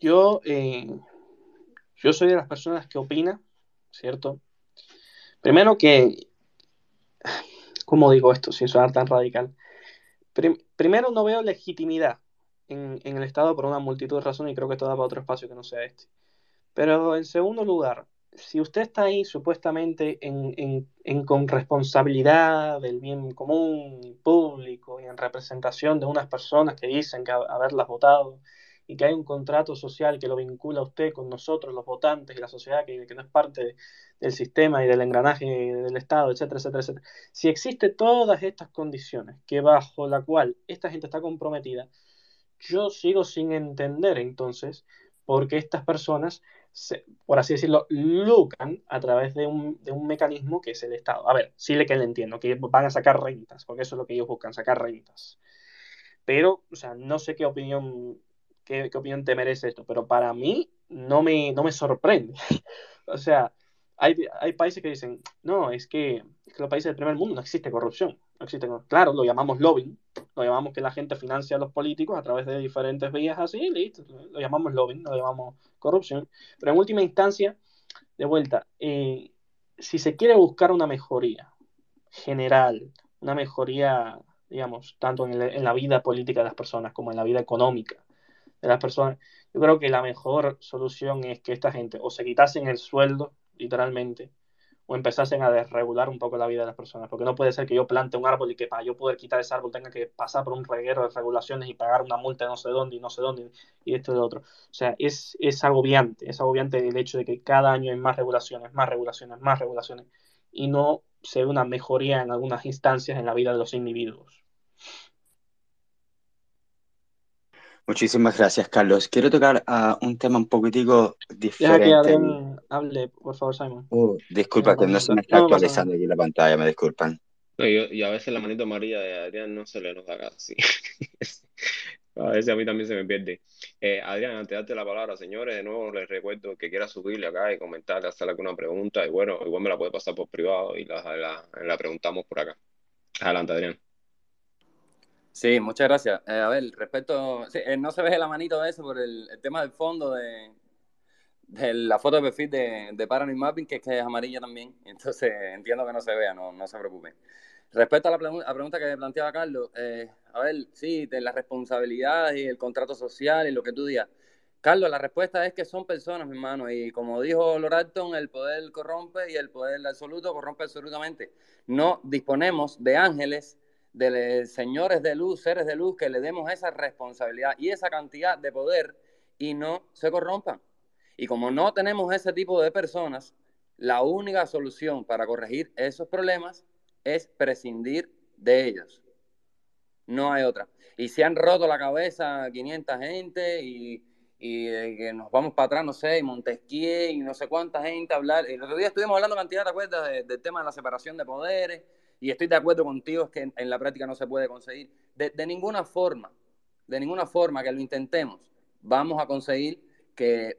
yo, eh, yo soy de las personas que opina, ¿cierto? Primero que, ¿cómo digo esto sin sonar tan radical? primero no veo legitimidad en, el Estado por una multitud de razones y creo que esto da para otro espacio que no sea este. Pero en segundo lugar, si usted está ahí supuestamente en, en, con responsabilidad del bien común público y en representación de unas personas que dicen que haberlas votado y que hay un contrato social que lo vincula a usted con nosotros, los votantes y la sociedad que, que no es parte del sistema y del engranaje del Estado, etcétera, etcétera, etcétera. Si existe todas estas condiciones que bajo la cual esta gente está comprometida, yo sigo sin entender entonces por qué estas personas por así decirlo, lucran a través de un, de un, mecanismo que es el Estado. A ver, sí le que le entiendo, que van a sacar rentas, porque eso es lo que ellos buscan, sacar rentas. Pero, o sea, no sé qué opinión, qué, qué opinión te merece esto, pero para mí no me, no me sorprende. o sea, hay, hay, países que dicen, no, es que, es que los países del primer mundo no existe corrupción. No existe, claro, lo llamamos lobbying, lo llamamos que la gente financia a los políticos a través de diferentes vías así, listo, lo llamamos lobbying, lo llamamos corrupción. Pero en última instancia, de vuelta, eh, si se quiere buscar una mejoría general, una mejoría, digamos, tanto en, la vida política de las personas como en la vida económica de las personas, yo creo que la mejor solución es que esta gente o se quitasen el sueldo, literalmente, o empezasen a desregular un poco la vida de las personas. Porque no puede ser que yo plante un árbol y que para yo poder quitar ese árbol tenga que pasar por un reguero de regulaciones y pagar una multa de no sé dónde y no sé dónde y esto y lo otro. O sea, es, es agobiante, es agobiante el hecho de que cada año hay más regulaciones, más regulaciones, más regulaciones y no se ve una mejoría en algunas instancias en la vida de los individuos. Muchísimas gracias, Carlos. Quiero tocar a un tema un poquitico diferente. Ya que hable, por favor, Simon. Uh, disculpa, que no se me está actualizando aquí la pantalla, me disculpan. y, a veces la manito amarilla de Adrián no se le nota casi. a veces a mí también se me pierde. Eh, Adrián, antes de darte la palabra, señores, de nuevo les recuerdo que quiera subirle acá y comentar, hacer alguna pregunta. Y bueno, igual me la puede pasar por privado y la, la preguntamos por acá. Adelante, Adrián. Sí, muchas gracias. Eh, a ver, respecto, eh, no se ve la manito de eso por el, tema del fondo de, la foto de perfil de, de Paranoid Mapping, que es, que es amarilla también. Entonces entiendo que no se vea, no, no se preocupen. Respecto a la, pregunta que planteaba Carlos, eh, a ver, sí, de la responsabilidad y el contrato social y lo que tú digas. Carlos, la respuesta es que son personas, mi hermano, y como dijo Loralton, el poder corrompe y el poder absoluto corrompe absolutamente. No disponemos de ángeles de señores de luz, seres de luz, que le demos esa responsabilidad y esa cantidad de poder y no se corrompan. Y como no tenemos ese tipo de personas, la única solución para corregir esos problemas es prescindir de ellos. No hay otra. Y se han roto la cabeza 500 gente y, y eh, que nos vamos para atrás, no sé, y Montesquieu y no sé cuánta gente hablar. El otro día estuvimos hablando cantidad, de acuerdas? del tema de la separación de poderes y estoy de acuerdo contigo, es que en, la práctica no se puede conseguir. De, ninguna forma, de ninguna forma que lo intentemos, vamos a conseguir que,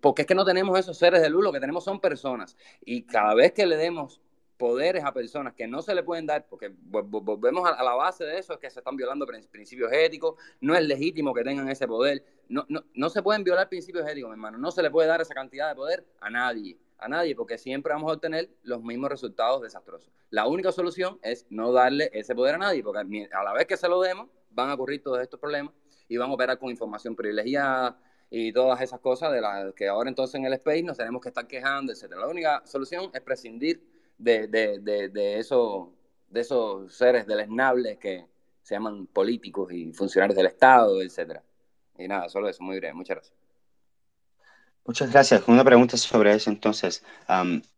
porque es que no tenemos esos seres de luz, lo que tenemos son personas. Y cada vez que le demos poderes a personas que no se le pueden dar, porque volvemos a, la base de eso, es que se están violando principios éticos, no es legítimo que tengan ese poder, no, no, no se pueden violar principios éticos, hermano, no se le puede dar esa cantidad de poder a nadie a nadie, porque siempre vamos a obtener los mismos resultados desastrosos. La única solución es no darle ese poder a nadie, porque a la vez que se lo demos, van a ocurrir todos estos problemas y van a operar con información privilegiada y todas esas cosas de las que ahora entonces en el space nos tenemos que estar quejando, etc. La única solución es prescindir de, de, de, de, eso, de esos seres deleznables que se llaman políticos y funcionarios del Estado, etc. Y nada, solo eso, muy breve. Muchas gracias. Muchas gracias. Una pregunta sobre eso entonces.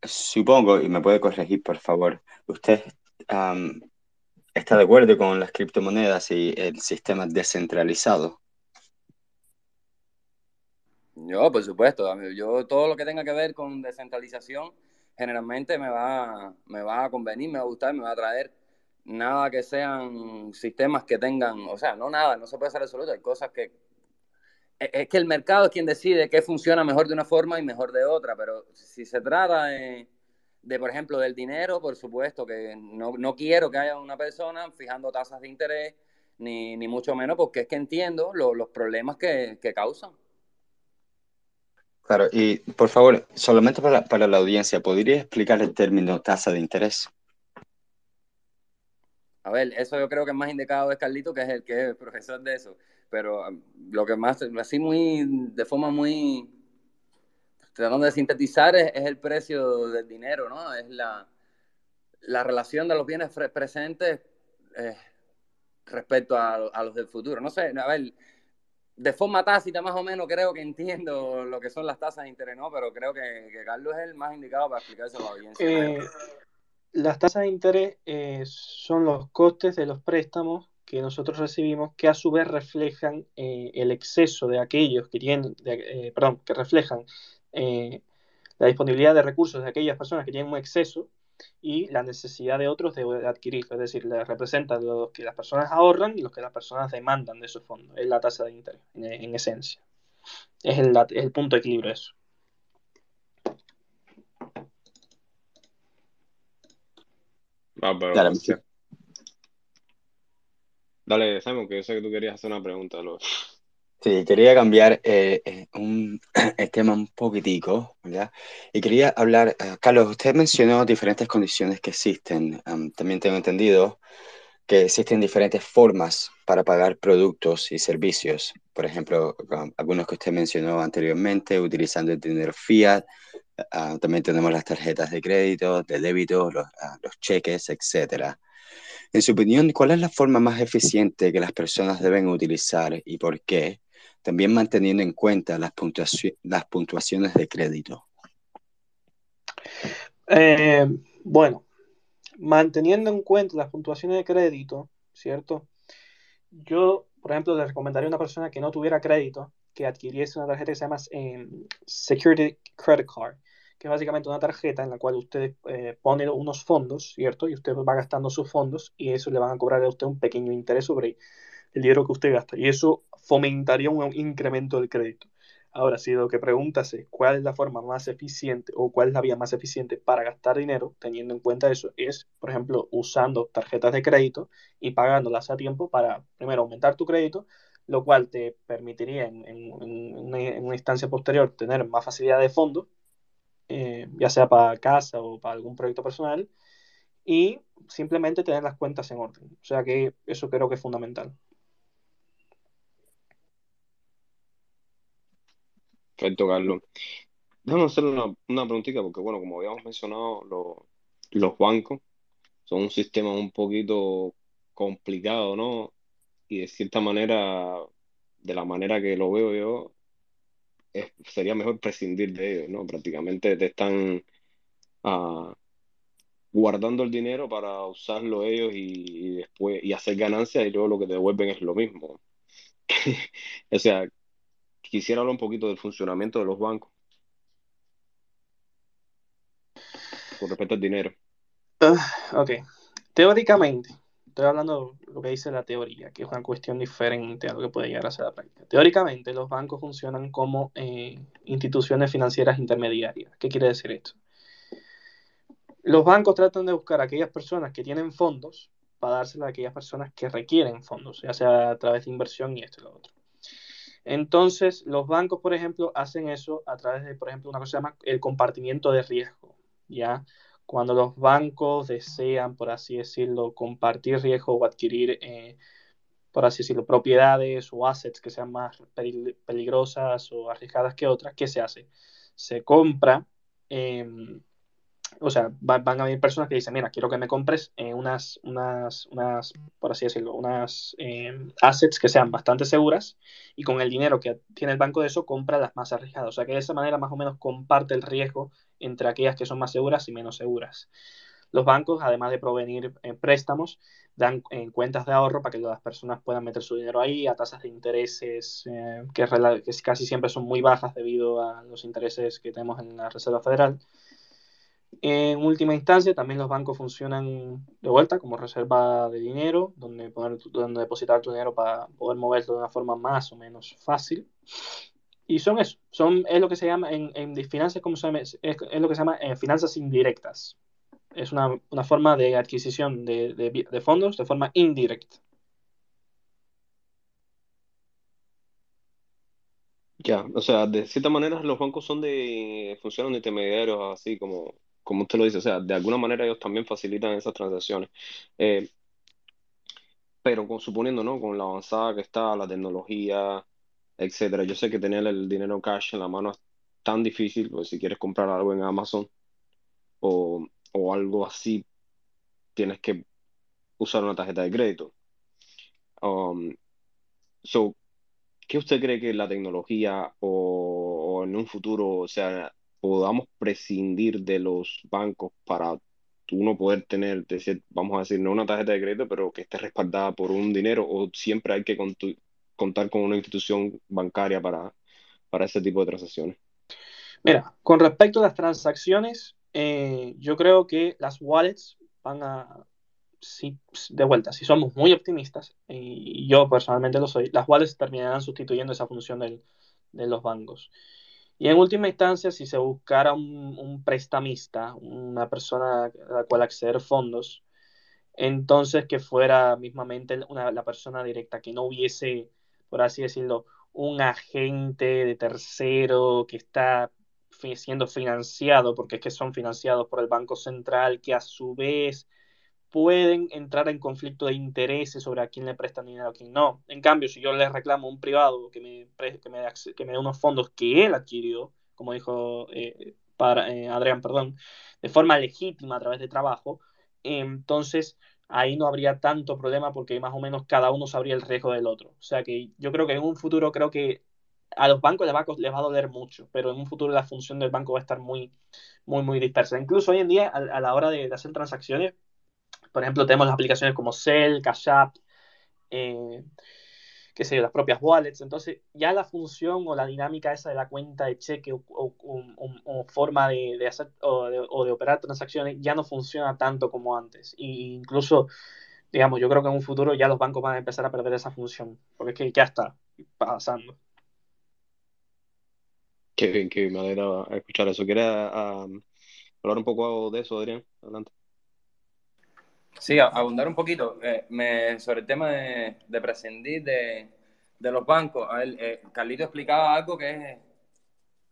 supongo, y me puede corregir por favor, ¿usted está de acuerdo con las criptomonedas y el sistema descentralizado? Yo, por supuesto. Yo todo lo que tenga que ver con descentralización generalmente me va, me va a convenir, me va a gustar, me va a traer. Nada que sean sistemas que tengan, o sea, no nada, no se puede hacer absoluto. Hay cosas que es que el mercado es quien decide qué funciona mejor de una forma y mejor de otra, pero si se trata de, por ejemplo, del dinero, por supuesto que no, no, quiero que haya una persona fijando tasas de interés, ni, ni mucho menos porque es que entiendo los problemas que, que, causan. Claro, y por favor, solamente para, para la audiencia, ¿podría explicar el término tasa de interés? A ver, eso yo creo que es más indicado es Carlito, que es el que es profesor de eso pero um, lo que más, así muy, de forma muy, tratando de sintetizar, es, el precio del dinero, ¿no? Es la, la relación de los bienes presentes eh, respecto a, a, los del futuro. No sé, a ver, de forma tácita más o menos creo que entiendo lo que son las tasas de interés, ¿no? Pero creo que, Carlos es el más indicado para explicarse a la audiencia. Eh, las tasas de interés eh, son los costes de los préstamos que nosotros recibimos que a su vez reflejan eh, el exceso de aquellos que tienen, eh, perdón, que reflejan la disponibilidad de recursos de aquellas personas que tienen un exceso y la necesidad de otros de, adquirirlo. Es decir, le representa lo que las personas ahorran y lo que las personas demandan de esos fondos. Es la tasa de interés, en, esencia. Es el, el punto de equilibrio eso. Ah, Dale, Simon, que yo sé que tú querías hacer una pregunta. Sí, quería cambiar eh, eh, un, el tema un poquitico, ¿verdad? Y quería hablar, eh, Carlos, usted mencionó diferentes condiciones que existen. también tengo entendido que existen diferentes formas para pagar productos y servicios. Por ejemplo, algunos que usted mencionó anteriormente, utilizando el dinero fiat. Ah, también tenemos las tarjetas de crédito, de débito, los, ah, los cheques, etcétera. En su opinión, ¿cuál es la forma más eficiente que las personas deben utilizar y por qué? También manteniendo en cuenta las, las puntuaciones de crédito. Eh, bueno, manteniendo en cuenta las puntuaciones de crédito, ¿cierto? Yo, por ejemplo, le recomendaría a una persona que no tuviera crédito que adquiriese una tarjeta que se llama eh, Security Credit Card que es básicamente una tarjeta en la cual usted eh, pone unos fondos, ¿cierto? Y usted va gastando sus fondos y eso le van a cobrar a usted un pequeño interés sobre el dinero que usted gasta. Y eso fomentaría un incremento del crédito. Ahora, si lo que preguntas es cuál es la forma más eficiente o cuál es la vía más eficiente para gastar dinero, teniendo en cuenta eso, es, por ejemplo, usando tarjetas de crédito y pagándolas a tiempo para, primero, aumentar tu crédito, lo cual te permitiría en, una, instancia posterior tener más facilidad de fondos eh, ya sea para casa o para algún proyecto personal, y simplemente tener las cuentas en orden. O sea que eso creo que es fundamental. Perfecto, Carlos. Déjame hacer una, una preguntita, porque bueno, como habíamos mencionado, los bancos son un sistema un poquito complicado, ¿no? Y de cierta manera, de la manera que lo veo yo, sería mejor prescindir de ellos, ¿no? Prácticamente te están ah, guardando el dinero para usarlo ellos y, después y hacer ganancias y luego lo que te devuelven es lo mismo. O sea, quisiera hablar un poquito del funcionamiento de los bancos con respecto al dinero. Ah, ok. Teóricamente, estoy hablando de lo que dice la teoría, que es una cuestión diferente a lo que puede llegar a ser la práctica. Teóricamente, los bancos funcionan como eh, instituciones financieras intermediarias. ¿Qué quiere decir esto? Los bancos tratan de buscar a aquellas personas que tienen fondos para dárselo a aquellas personas que requieren fondos, ya sea a través de inversión y esto y lo otro. Entonces, los bancos, por ejemplo, hacen eso a través de, por ejemplo, una cosa que se llama el compartimiento de riesgo, ¿ya? cuando los bancos desean, por así decirlo, compartir riesgo o adquirir, eh, por así decirlo, propiedades o assets que sean más peligrosas o arriesgadas que otras, ¿qué se hace? Se compra, em, o sea, van a haber personas que dicen, mira, quiero que me compres eh, unas, unas, unas, por así decirlo, unas em, assets que sean bastante seguras y con el dinero que tiene el banco de eso compra las más arriesgadas. O sea, que de esa manera más o menos comparte el riesgo entre aquellas que son más seguras y menos seguras. Los bancos, además de provenir en préstamos, dan en cuentas de ahorro para que las personas puedan meter su dinero ahí a tasas de intereses eh, que, casi siempre son muy bajas debido a los intereses que tenemos en la Reserva Federal. En última instancia, también los bancos funcionan de vuelta como reserva de dinero, donde, poner, donde depositar tu dinero para poder moverlo de una forma más o menos fácil. Y son eso, son, es lo que se llama en, en finanzas, como se llama, es, lo que se llama eh, finanzas indirectas. Es una, forma de adquisición de, fondos de forma indirecta. Ya, o sea, de cierta manera los bancos son de, funcionan de intermediarios, así como, como usted lo dice, o sea, de alguna manera ellos también facilitan esas transacciones. Eh, pero suponiendo, ¿no? Con la avanzada que está la tecnología, etcétera. Yo sé que tener el dinero cash en la mano tan difícil, pues si quieres comprar algo en Amazon o, o algo así, tienes que usar una tarjeta de crédito. Um, so, ¿qué usted cree que la tecnología o, o en un futuro, o sea, podamos prescindir de los bancos para uno poder tener, vamos a decir, no una tarjeta de crédito, pero que esté respaldada por un dinero, o siempre hay que contar con una institución bancaria para, para ese tipo de transacciones? Mira, con respecto a las transacciones, eh, yo creo que las wallets van a, si, de vuelta, si somos muy optimistas, y yo personalmente lo soy, las wallets terminarán sustituyendo esa función de los bancos. Y en última instancia, si se buscara un, prestamista, una persona a la cual acceder fondos, entonces que fuera mismamente la persona directa, que no hubiese, por así decirlo, un agente de tercero que está siendo financiado, porque es que son financiados por el Banco Central, que a su vez pueden entrar en conflicto de intereses sobre a quién le prestan dinero a quién no. En cambio, si yo le reclamo a un privado que me, que que me dé unos fondos que él adquirió, como dijo eh, para, eh, Adrián, perdón, de forma legítima a través de trabajo, entonces ahí no habría tanto problema porque más o menos cada uno sabría el riesgo del otro. O sea que yo creo que en un futuro creo que a los bancos les va, les va a doler mucho, pero en un futuro la función del banco va a estar muy, muy, muy dispersa. Incluso hoy en día, a, la hora de, hacer transacciones, por ejemplo, tenemos las aplicaciones como Cell, Cash App, eh, qué sé yo, las propias wallets. Entonces, ya la función o la dinámica esa de la cuenta de cheque o, forma de, hacer o de, operar transacciones ya no funciona tanto como antes. E incluso, digamos, yo creo que en un futuro ya los bancos van a empezar a perder esa función, porque es que ya está pasando. Qué bien, qué me alegra escuchar eso. ¿Quieres ah, hablar un poco de eso, Adrián? Adelante. Sí, abundar un poquito eh, sobre el tema de, prescindir de, los bancos. A eh, Carlito explicaba algo que es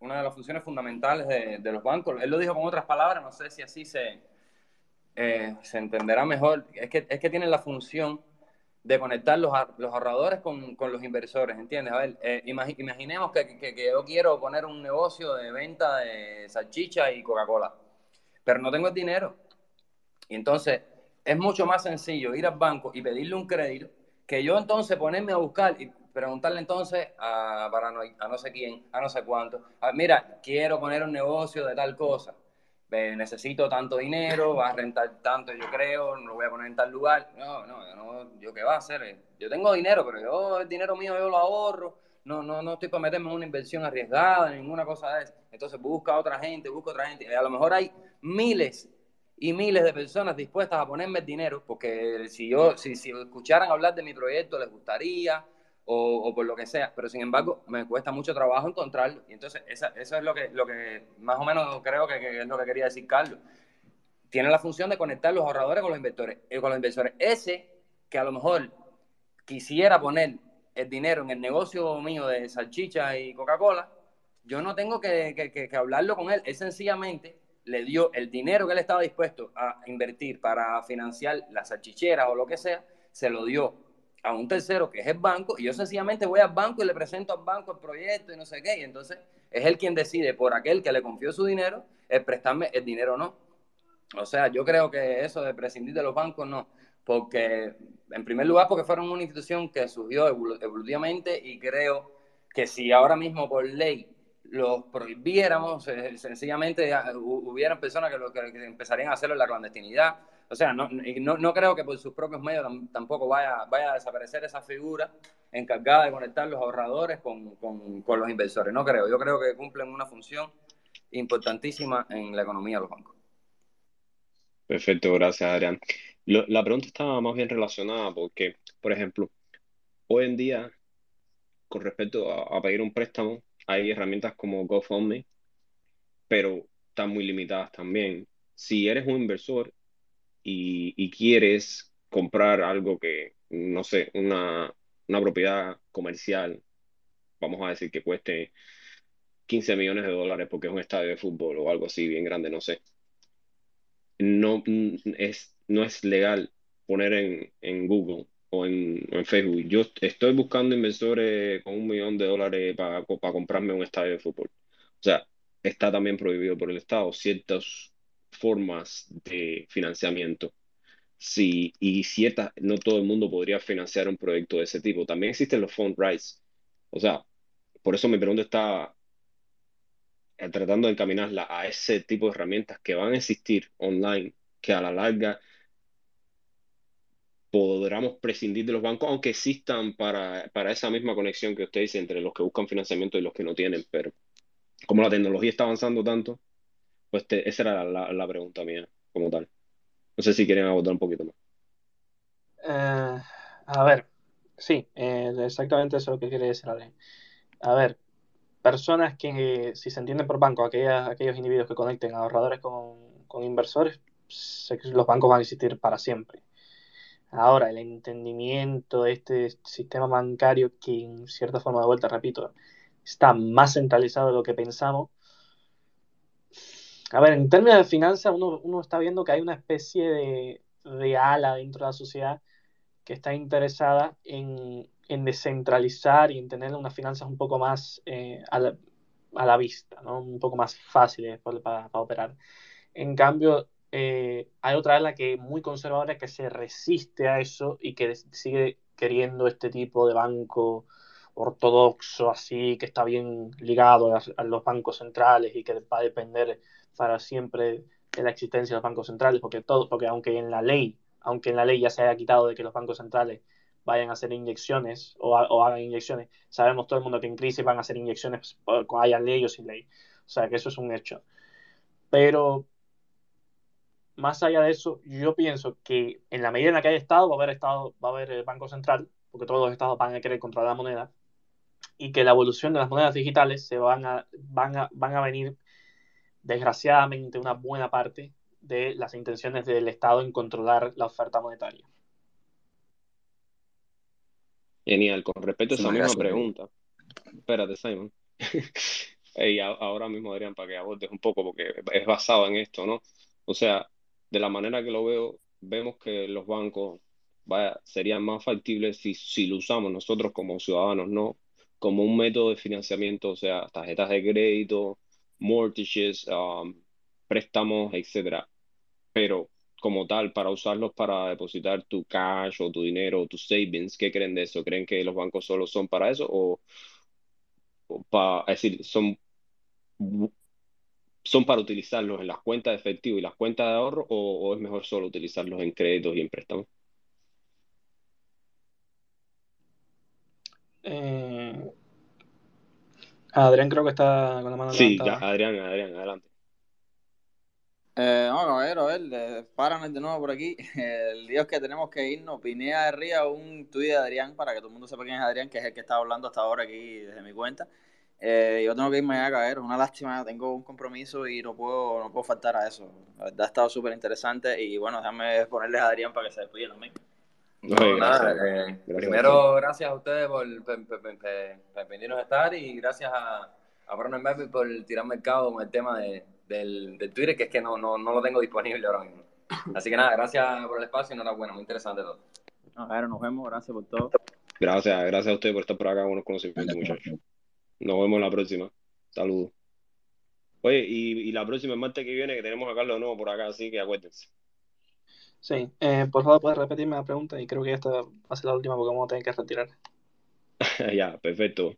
una de las funciones fundamentales de, los bancos. Él lo dijo con otras palabras, no sé si así se, eh, se entenderá mejor. Es que, es que tienen la función de conectar los, los ahorradores con, los inversores, ¿entiendes? A ver, imaginemos que, que, yo quiero poner un negocio de venta de salchicha y Coca-Cola, pero no tengo el dinero. Y entonces es mucho más sencillo ir al banco y pedirle un crédito que yo entonces ponerme a buscar y preguntarle entonces a, para no, a no sé quién, a no sé cuánto, mira, quiero poner un negocio de tal cosa, necesito tanto dinero, va a rentar tanto, yo creo, no lo voy a poner en tal lugar. No, no, yo, no, yo qué va a hacer. Yo tengo dinero, pero yo el dinero mío yo lo ahorro. No, no, no estoy para meterme en una inversión arriesgada, ninguna cosa de eso. Entonces busca a otra gente, busca a otra gente. A lo mejor hay miles y miles de personas dispuestas a ponerme el dinero, porque si yo, si, si escucharan hablar de mi proyecto, les gustaría, o, por lo que sea, pero sin embargo me cuesta mucho trabajo encontrarlo. Y entonces eso es lo que, lo que más o menos creo que, es lo que quería decir Carlos. Tiene la función de conectar los ahorradores con los inversores. Eh, con los inversores. Ese que a lo mejor quisiera poner el dinero en el negocio mío de salchicha y Coca-Cola, yo no tengo que, que, hablarlo con él. Él sencillamente le dio el dinero que él estaba dispuesto a invertir para financiar la salchichera o lo que sea, se lo dio a un tercero que es el banco y yo sencillamente voy al banco y le presento al banco el proyecto y no sé qué y entonces es él quien decide por aquel que le confió su dinero el prestarme el dinero o no. O sea, yo creo que eso de prescindir de los bancos no, porque en primer lugar porque fueron una institución que surgió evolutivamente y creo que si ahora mismo por ley los prohibiéramos, eh, sencillamente hubieran personas que, lo, que empezarían a hacerlo en la clandestinidad o sea, no, no, creo que por sus propios medios tampoco vaya, vaya a desaparecer esa figura encargada de conectar los ahorradores con, los inversores. No creo. Yo creo que cumplen una función importantísima en la economía de los bancos. Perfecto, gracias Adrián. la pregunta estaba más bien relacionada porque, por ejemplo, hoy en día, con respecto a, a pedir un préstamo, hay herramientas como GoFundMe, pero están muy limitadas también. Si eres un inversor y, quieres comprar algo que, no sé, una, propiedad comercial, vamos a decir que cueste 15 millones de dólares porque es un estadio de fútbol o algo así bien grande, no sé. No es, no es legal poner en, en Google o en, en, Facebook. Yo estoy buscando inversores con un millón de dólares para comprarme un estadio de fútbol. O sea, está también prohibido por el Estado ciertas formas de financiamiento. Sí, y ciertas, no todo el mundo podría financiar un proyecto de ese tipo. También existen los fundraise. O sea, por eso mi pregunta está tratando de encaminarla a ese tipo de herramientas que van a existir online, que a la larga podamos prescindir de los bancos, aunque existan para, para esa misma conexión que usted dice entre los que buscan financiamiento y los que no tienen, pero como la tecnología está avanzando tanto, pues esa era la, la, pregunta mía como tal. No sé si quieren abordar un poquito más. Eh, a ver, sí, eh, exactamente eso es lo que quiere decir Ale. A ver, personas que, si se entienden por banco, aquellas, aquellos individuos que conecten ahorradores con, con inversores, los bancos van a existir para siempre. Ahora, el entendimiento de este sistema bancario que en cierta forma de vuelta, repito, está más centralizado de lo que pensamos. A ver, en términos de finanzas, uno, está viendo que hay una especie de, de, ala dentro de la sociedad que está interesada en, descentralizar y en tener unas finanzas un poco más eh, a, la, vista, ¿no? un poco más fáciles para operar. En cambio, eh, hay otra ala que es muy conservadora que se resiste a eso y que sigue queriendo este tipo de banco ortodoxo, así, que está bien ligado a, los bancos centrales y que va a depender para siempre de la existencia de los bancos centrales, porque todo, porque aunque en la ley, aunque en la ley ya se haya quitado de que los bancos centrales vayan a hacer inyecciones o, hagan inyecciones, sabemos todo el mundo que en crisis van a hacer inyecciones, haya ley o sin ley. O sea que eso es un hecho. Pero más allá de eso, yo pienso que en la medida en la que haya Estado, va a haber Estado, va a haber el Banco Central, porque todos los estados van a querer controlar la moneda, y que la evolución de las monedas digitales se van a, van a, van a venir, desgraciadamente, una buena parte de las intenciones del Estado en controlar la oferta monetaria. Genial, con respecto a esa misma pregunta, espérate, Simon. y ahora mismo, Adrián, para que abordes un poco, porque es basado en esto, ¿no? O sea, de la manera que lo veo, vemos que los bancos vaya, serían más factibles si, si lo usamos nosotros como ciudadanos, no como un método de financiamiento, o sea, tarjetas de crédito, mortgages, um, préstamos, etcétera. Pero como tal, para usarlos para depositar tu cash o tu dinero o tus savings, ¿qué creen de eso? ¿Creen que los bancos solo son para eso o, para, es decir, son son para utilizarlos en las cuentas de efectivo y las cuentas de ahorro o, es mejor solo utilizarlos en créditos y en préstamos? Eh, Adrián creo que está con la mano Sí, Adrián, Adrián, adelante. Eh, no, caballero, a ver, páranos de nuevo por aquí. El día que tenemos que irnos, Pinea de Ría, un tuit de Adrián, para que todo el mundo sepa quién es Adrián, que es el que está hablando hasta ahora aquí desde mi cuenta. Eh, yo tengo que irme a caer, es una lástima, tengo un compromiso y no puedo, no puedo faltar a eso. La verdad ha estado súper interesante y bueno, déjame ponerles a Adrián para que se despida también. No, nada, eh, primero, gracias a ustedes por, permitirnos estar y gracias a, a Bruno por tirarme el cabo con el tema de, del, del, Twitter, que es que no, no, no, lo tengo disponible ahora mismo. Así que nada, gracias por el espacio y enhorabuena, muy interesante todo. No, ver, nos vemos, gracias por todo. Gracias, gracias a ustedes por estar por acá, buenos conocimientos, muchachos. Nos vemos la próxima. Saludos. Oye, y, la próxima martes que viene que tenemos a Carlos nuevo por acá, así que acuérdense. Sí, eh, por favor, puedes repetirme la pregunta y creo que esta va a ser la última porque vamos a tener que retirar. ya, perfecto.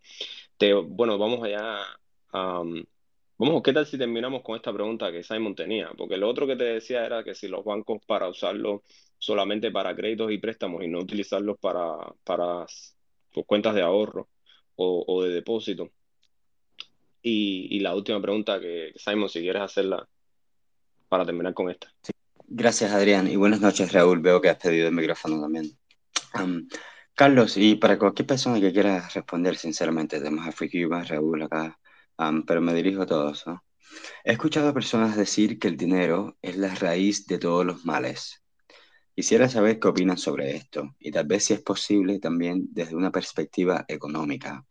Te, bueno, vamos allá. vamos, ¿qué tal si terminamos con esta pregunta que Simon tenía? Porque lo otro que te decía era que si los bancos para usarlo solamente para créditos y préstamos y no utilizarlos para, para sus cuentas de ahorro o, de depósito. Y, la última pregunta que, Simon, si quieres hacerla para terminar con esta. Gracias, Adrián. Y buenas noches, Raúl. Veo que has pedido el micrófono también. Carlos, y para cualquier persona que quiera responder, sinceramente, tenemos a Friki Raúl acá, pero me dirijo a todos. He escuchado a personas decir que el dinero es la raíz de todos los males. Quisiera saber qué opinan sobre esto y tal vez si es posible también desde una perspectiva económica.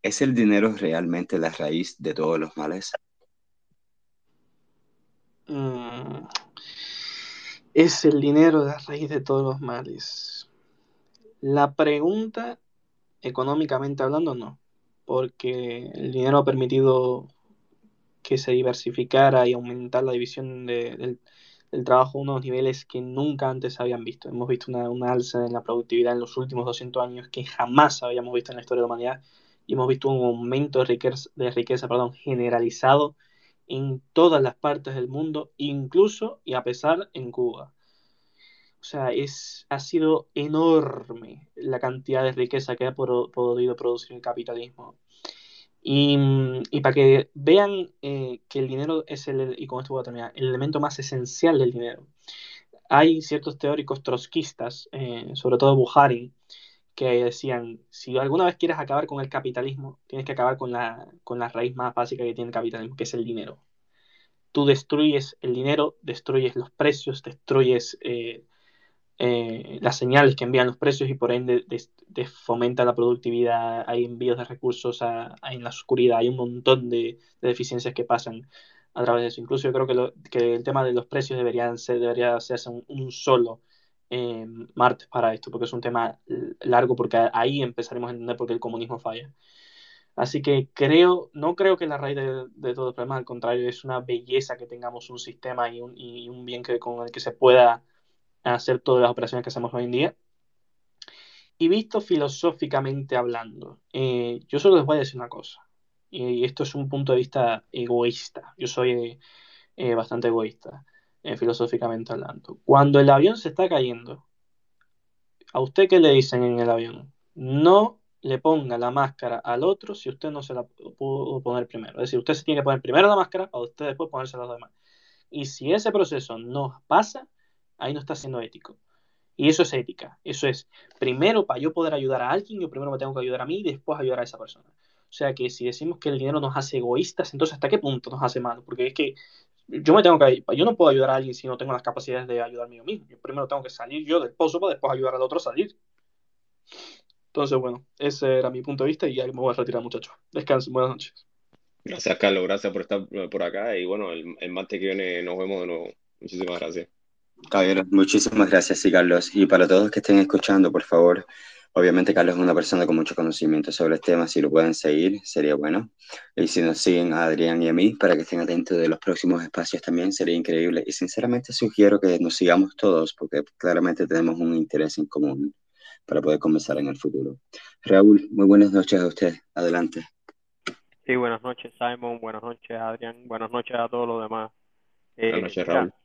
¿Es el dinero realmente la raíz de todos los males? Mm. Es el dinero la raíz de todos los males. La pregunta, económicamente hablando, no, porque el dinero ha permitido que se diversificara y aumentar la división del, trabajo a unos niveles que nunca antes habían visto. Hemos visto una, una, alza en la productividad en los últimos 200 años que jamás habíamos visto en la historia de la humanidad y hemos visto un aumento de riqueza, de riqueza perdón, generalizado en todas las partes del mundo, incluso y a pesar en Cuba. O sea, es, ha sido enorme la cantidad de riqueza que ha podido producir el capitalismo. Y, y para que vean eh, que el dinero es el, y con esto el elemento más esencial del dinero. Hay ciertos teóricos trotskistas, eh, sobre todo Buharin, que decían, si alguna vez quieres acabar con el capitalismo, tienes que acabar con la, con la raíz más básica que tiene el capitalismo, que es el dinero. Tú destruyes el dinero, destruyes los precios, destruyes eh, eh, las señales que envían los precios y por ende fomenta la productividad, hay envíos de recursos en la oscuridad, hay un montón de, deficiencias que pasan a través de eso. Incluso yo creo que, el tema de los precios deberían ser, debería hacerse un solo eh, martes para esto, porque es un tema largo, porque ahí empezaremos a entender por qué el comunismo falla. Así que creo, no creo que la raíz de, todo el problema, al contrario, es una belleza que tengamos un sistema y un, y un bien que, con el que se pueda hacer todas las operaciones que hacemos hoy en día. Y visto filosóficamente hablando, eh, yo solo les voy a decir una cosa, y esto es un punto de vista egoísta, yo soy eh, bastante egoísta. Eh, filosóficamente hablando. Cuando el avión se está cayendo, ¿a usted qué le dicen en el avión? No le ponga la máscara al otro si usted no se la pudo poner primero. Es decir, usted se tiene que poner primero la máscara para usted después ponerse las demás. Y si ese proceso no pasa, ahí no está siendo ético. Y eso es ética. Eso es, primero, para yo poder ayudar a alguien, yo primero me tengo que ayudar a mí y después ayudar a esa persona. O sea que si decimos que el dinero nos hace egoístas, entonces ¿hasta qué punto nos hace mal? Porque es que yo me tengo que yo no puedo ayudar a alguien si no tengo las capacidades de ayudarme yo mismo. Yo primero tengo que salir yo del pozo para después ayudar al otro a salir. Entonces, bueno, ese era mi punto de vista y ya me voy a retirar, muchachos. Descansen, buenas noches. Gracias, Carlos, gracias por estar por acá y bueno, el, el martes que viene nos vemos de nuevo. Muchísimas gracias. Caballero, muchísimas gracias, sí, Carlos. Y para todos que estén escuchando, por favor, Obviamente Carlos es una persona con mucho conocimiento sobre el tema, si lo pueden seguir sería bueno. Y si nos siguen a Adrián y a mí para que estén atentos de los próximos espacios también sería increíble. Y sinceramente sugiero que nos sigamos todos porque claramente tenemos un interés en común para poder conversar en el futuro. Raúl, muy buenas noches a usted. Adelante. Sí, buenas noches Simon, buenas noches Adrián, buenas noches a todos los demás. buenas noches eh, Raúl. sí,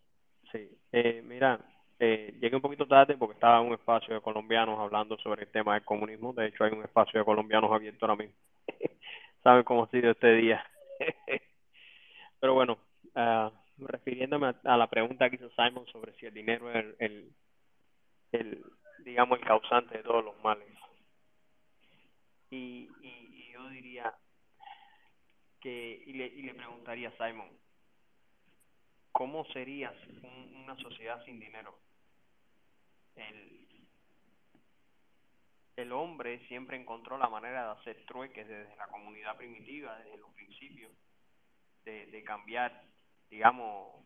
eh, mira, eh, llegué un poquito tarde porque estaba en un espacio de colombianos hablando sobre el tema del comunismo. De hecho, hay un espacio de colombianos abierto ahora mismo. Saben cómo ha sido este día. Pero bueno, uh, refiriéndome a, la pregunta que hizo Simon sobre si el dinero es el, el, digamos, el causante de todos los males. Y, y, yo diría que, y le, y le preguntaría a Simon, ¿cómo sería una sociedad sin dinero? el, hombre siempre encontró la manera de hacer trueques desde la comunidad primitiva, desde los principios, de, cambiar, digamos,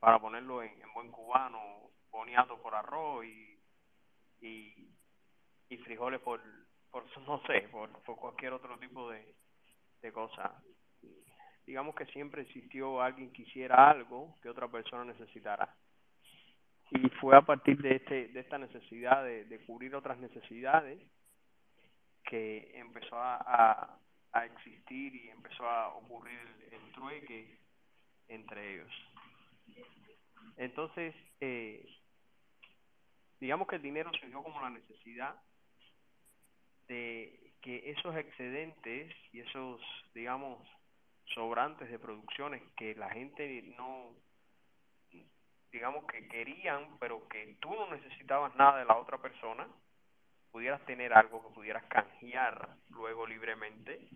para ponerlo en, buen cubano, boniato por arroz y, y, frijoles por, por, no sé, por, cualquier otro tipo de, de cosa. Digamos que siempre existió alguien que hiciera algo que otra persona necesitara y fue a partir de este de esta necesidad de, cubrir otras necesidades que empezó a, a, existir y empezó a ocurrir el, trueque entre ellos. Entonces eh, digamos que el dinero surgió como la necesidad de que esos excedentes y esos digamos sobrantes de producciones que la gente no digamos que querían, pero que tú no necesitabas nada de la otra persona, pudieras tener algo que pudieras canjear luego libremente,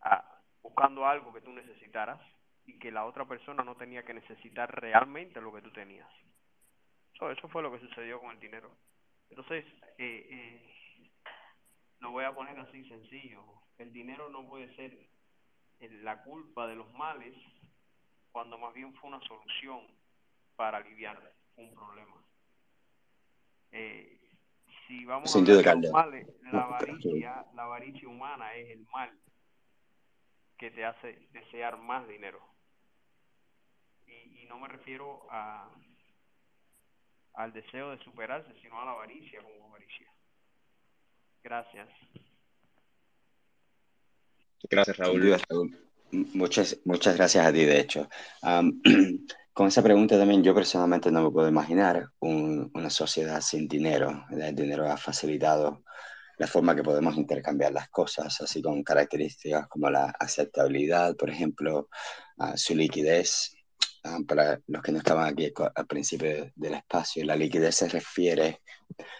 ah, buscando algo que tú necesitaras y que la otra persona no tenía que necesitar realmente lo que tú tenías. eso fue lo que sucedió con el dinero. Entonces, eh, eh, lo voy a poner así sencillo. El dinero no puede ser la culpa de los males cuando más bien fue una solución para aliviar un problema. Eh, si vamos a hablar de males, la avaricia, la avaricia humana es el mal que te hace desear más dinero. Y, y no me refiero a al deseo de superarse, sino a la avaricia como avaricia. Gracias. Gracias, Raúl. Muchas, muchas gracias a ti, de hecho. con esa pregunta también yo personalmente no me puedo imaginar una sociedad sin dinero. El dinero ha facilitado la forma que podemos intercambiar las cosas, así con características como la aceptabilidad, por ejemplo, su liquidez. para los que no estaban aquí al principio del espacio, la liquidez se refiere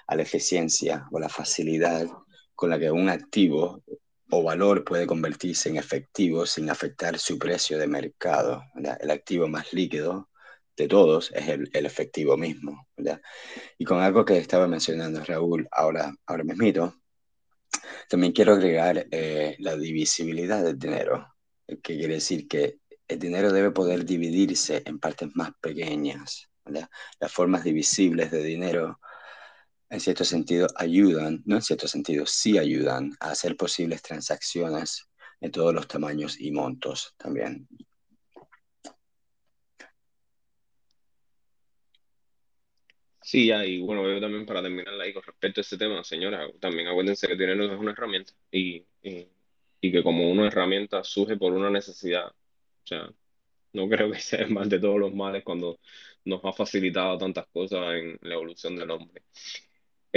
a la eficiencia o la facilidad con la que un activo o valor puede convertirse en efectivo sin afectar su precio de mercado. El activo más líquido de todos es el, efectivo mismo. Y con algo que estaba mencionando Raúl ahora, ahora mismo, también quiero agregar eh, la divisibilidad del dinero, que quiere decir que el dinero debe poder dividirse en partes más pequeñas. Las formas divisibles de dinero en cierto sentido ayudan, no en cierto sentido, sí ayudan a hacer posibles transacciones de todos los tamaños y montos también. Sí, y bueno, yo también para terminar ahí con respecto a este tema, señora, también acuérdense que el dinero es una herramienta y, y, y que como una herramienta surge por una necesidad. O sea, no creo que sea el mal de todos los males cuando nos ha facilitado tantas cosas en la evolución del hombre.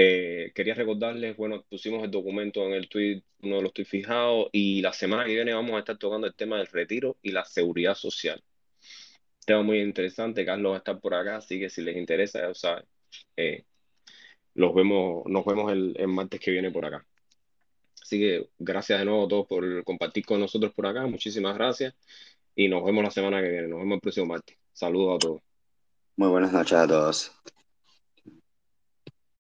Eh, quería recordarles, bueno, pusimos el documento en el tweet, uno de los tweets fijados, y la semana que viene vamos a estar tocando el tema del retiro y la seguridad social. Tema muy interesante, Carlos va a estar por acá, así que si les interesa, ya saben, eh, los vemos, nos vemos el, el martes que viene por acá. Así que gracias de nuevo a todos por compartir con nosotros por acá, muchísimas gracias, y nos vemos la semana que viene, nos vemos el próximo martes. Saludos a todos. Muy buenas noches a todos.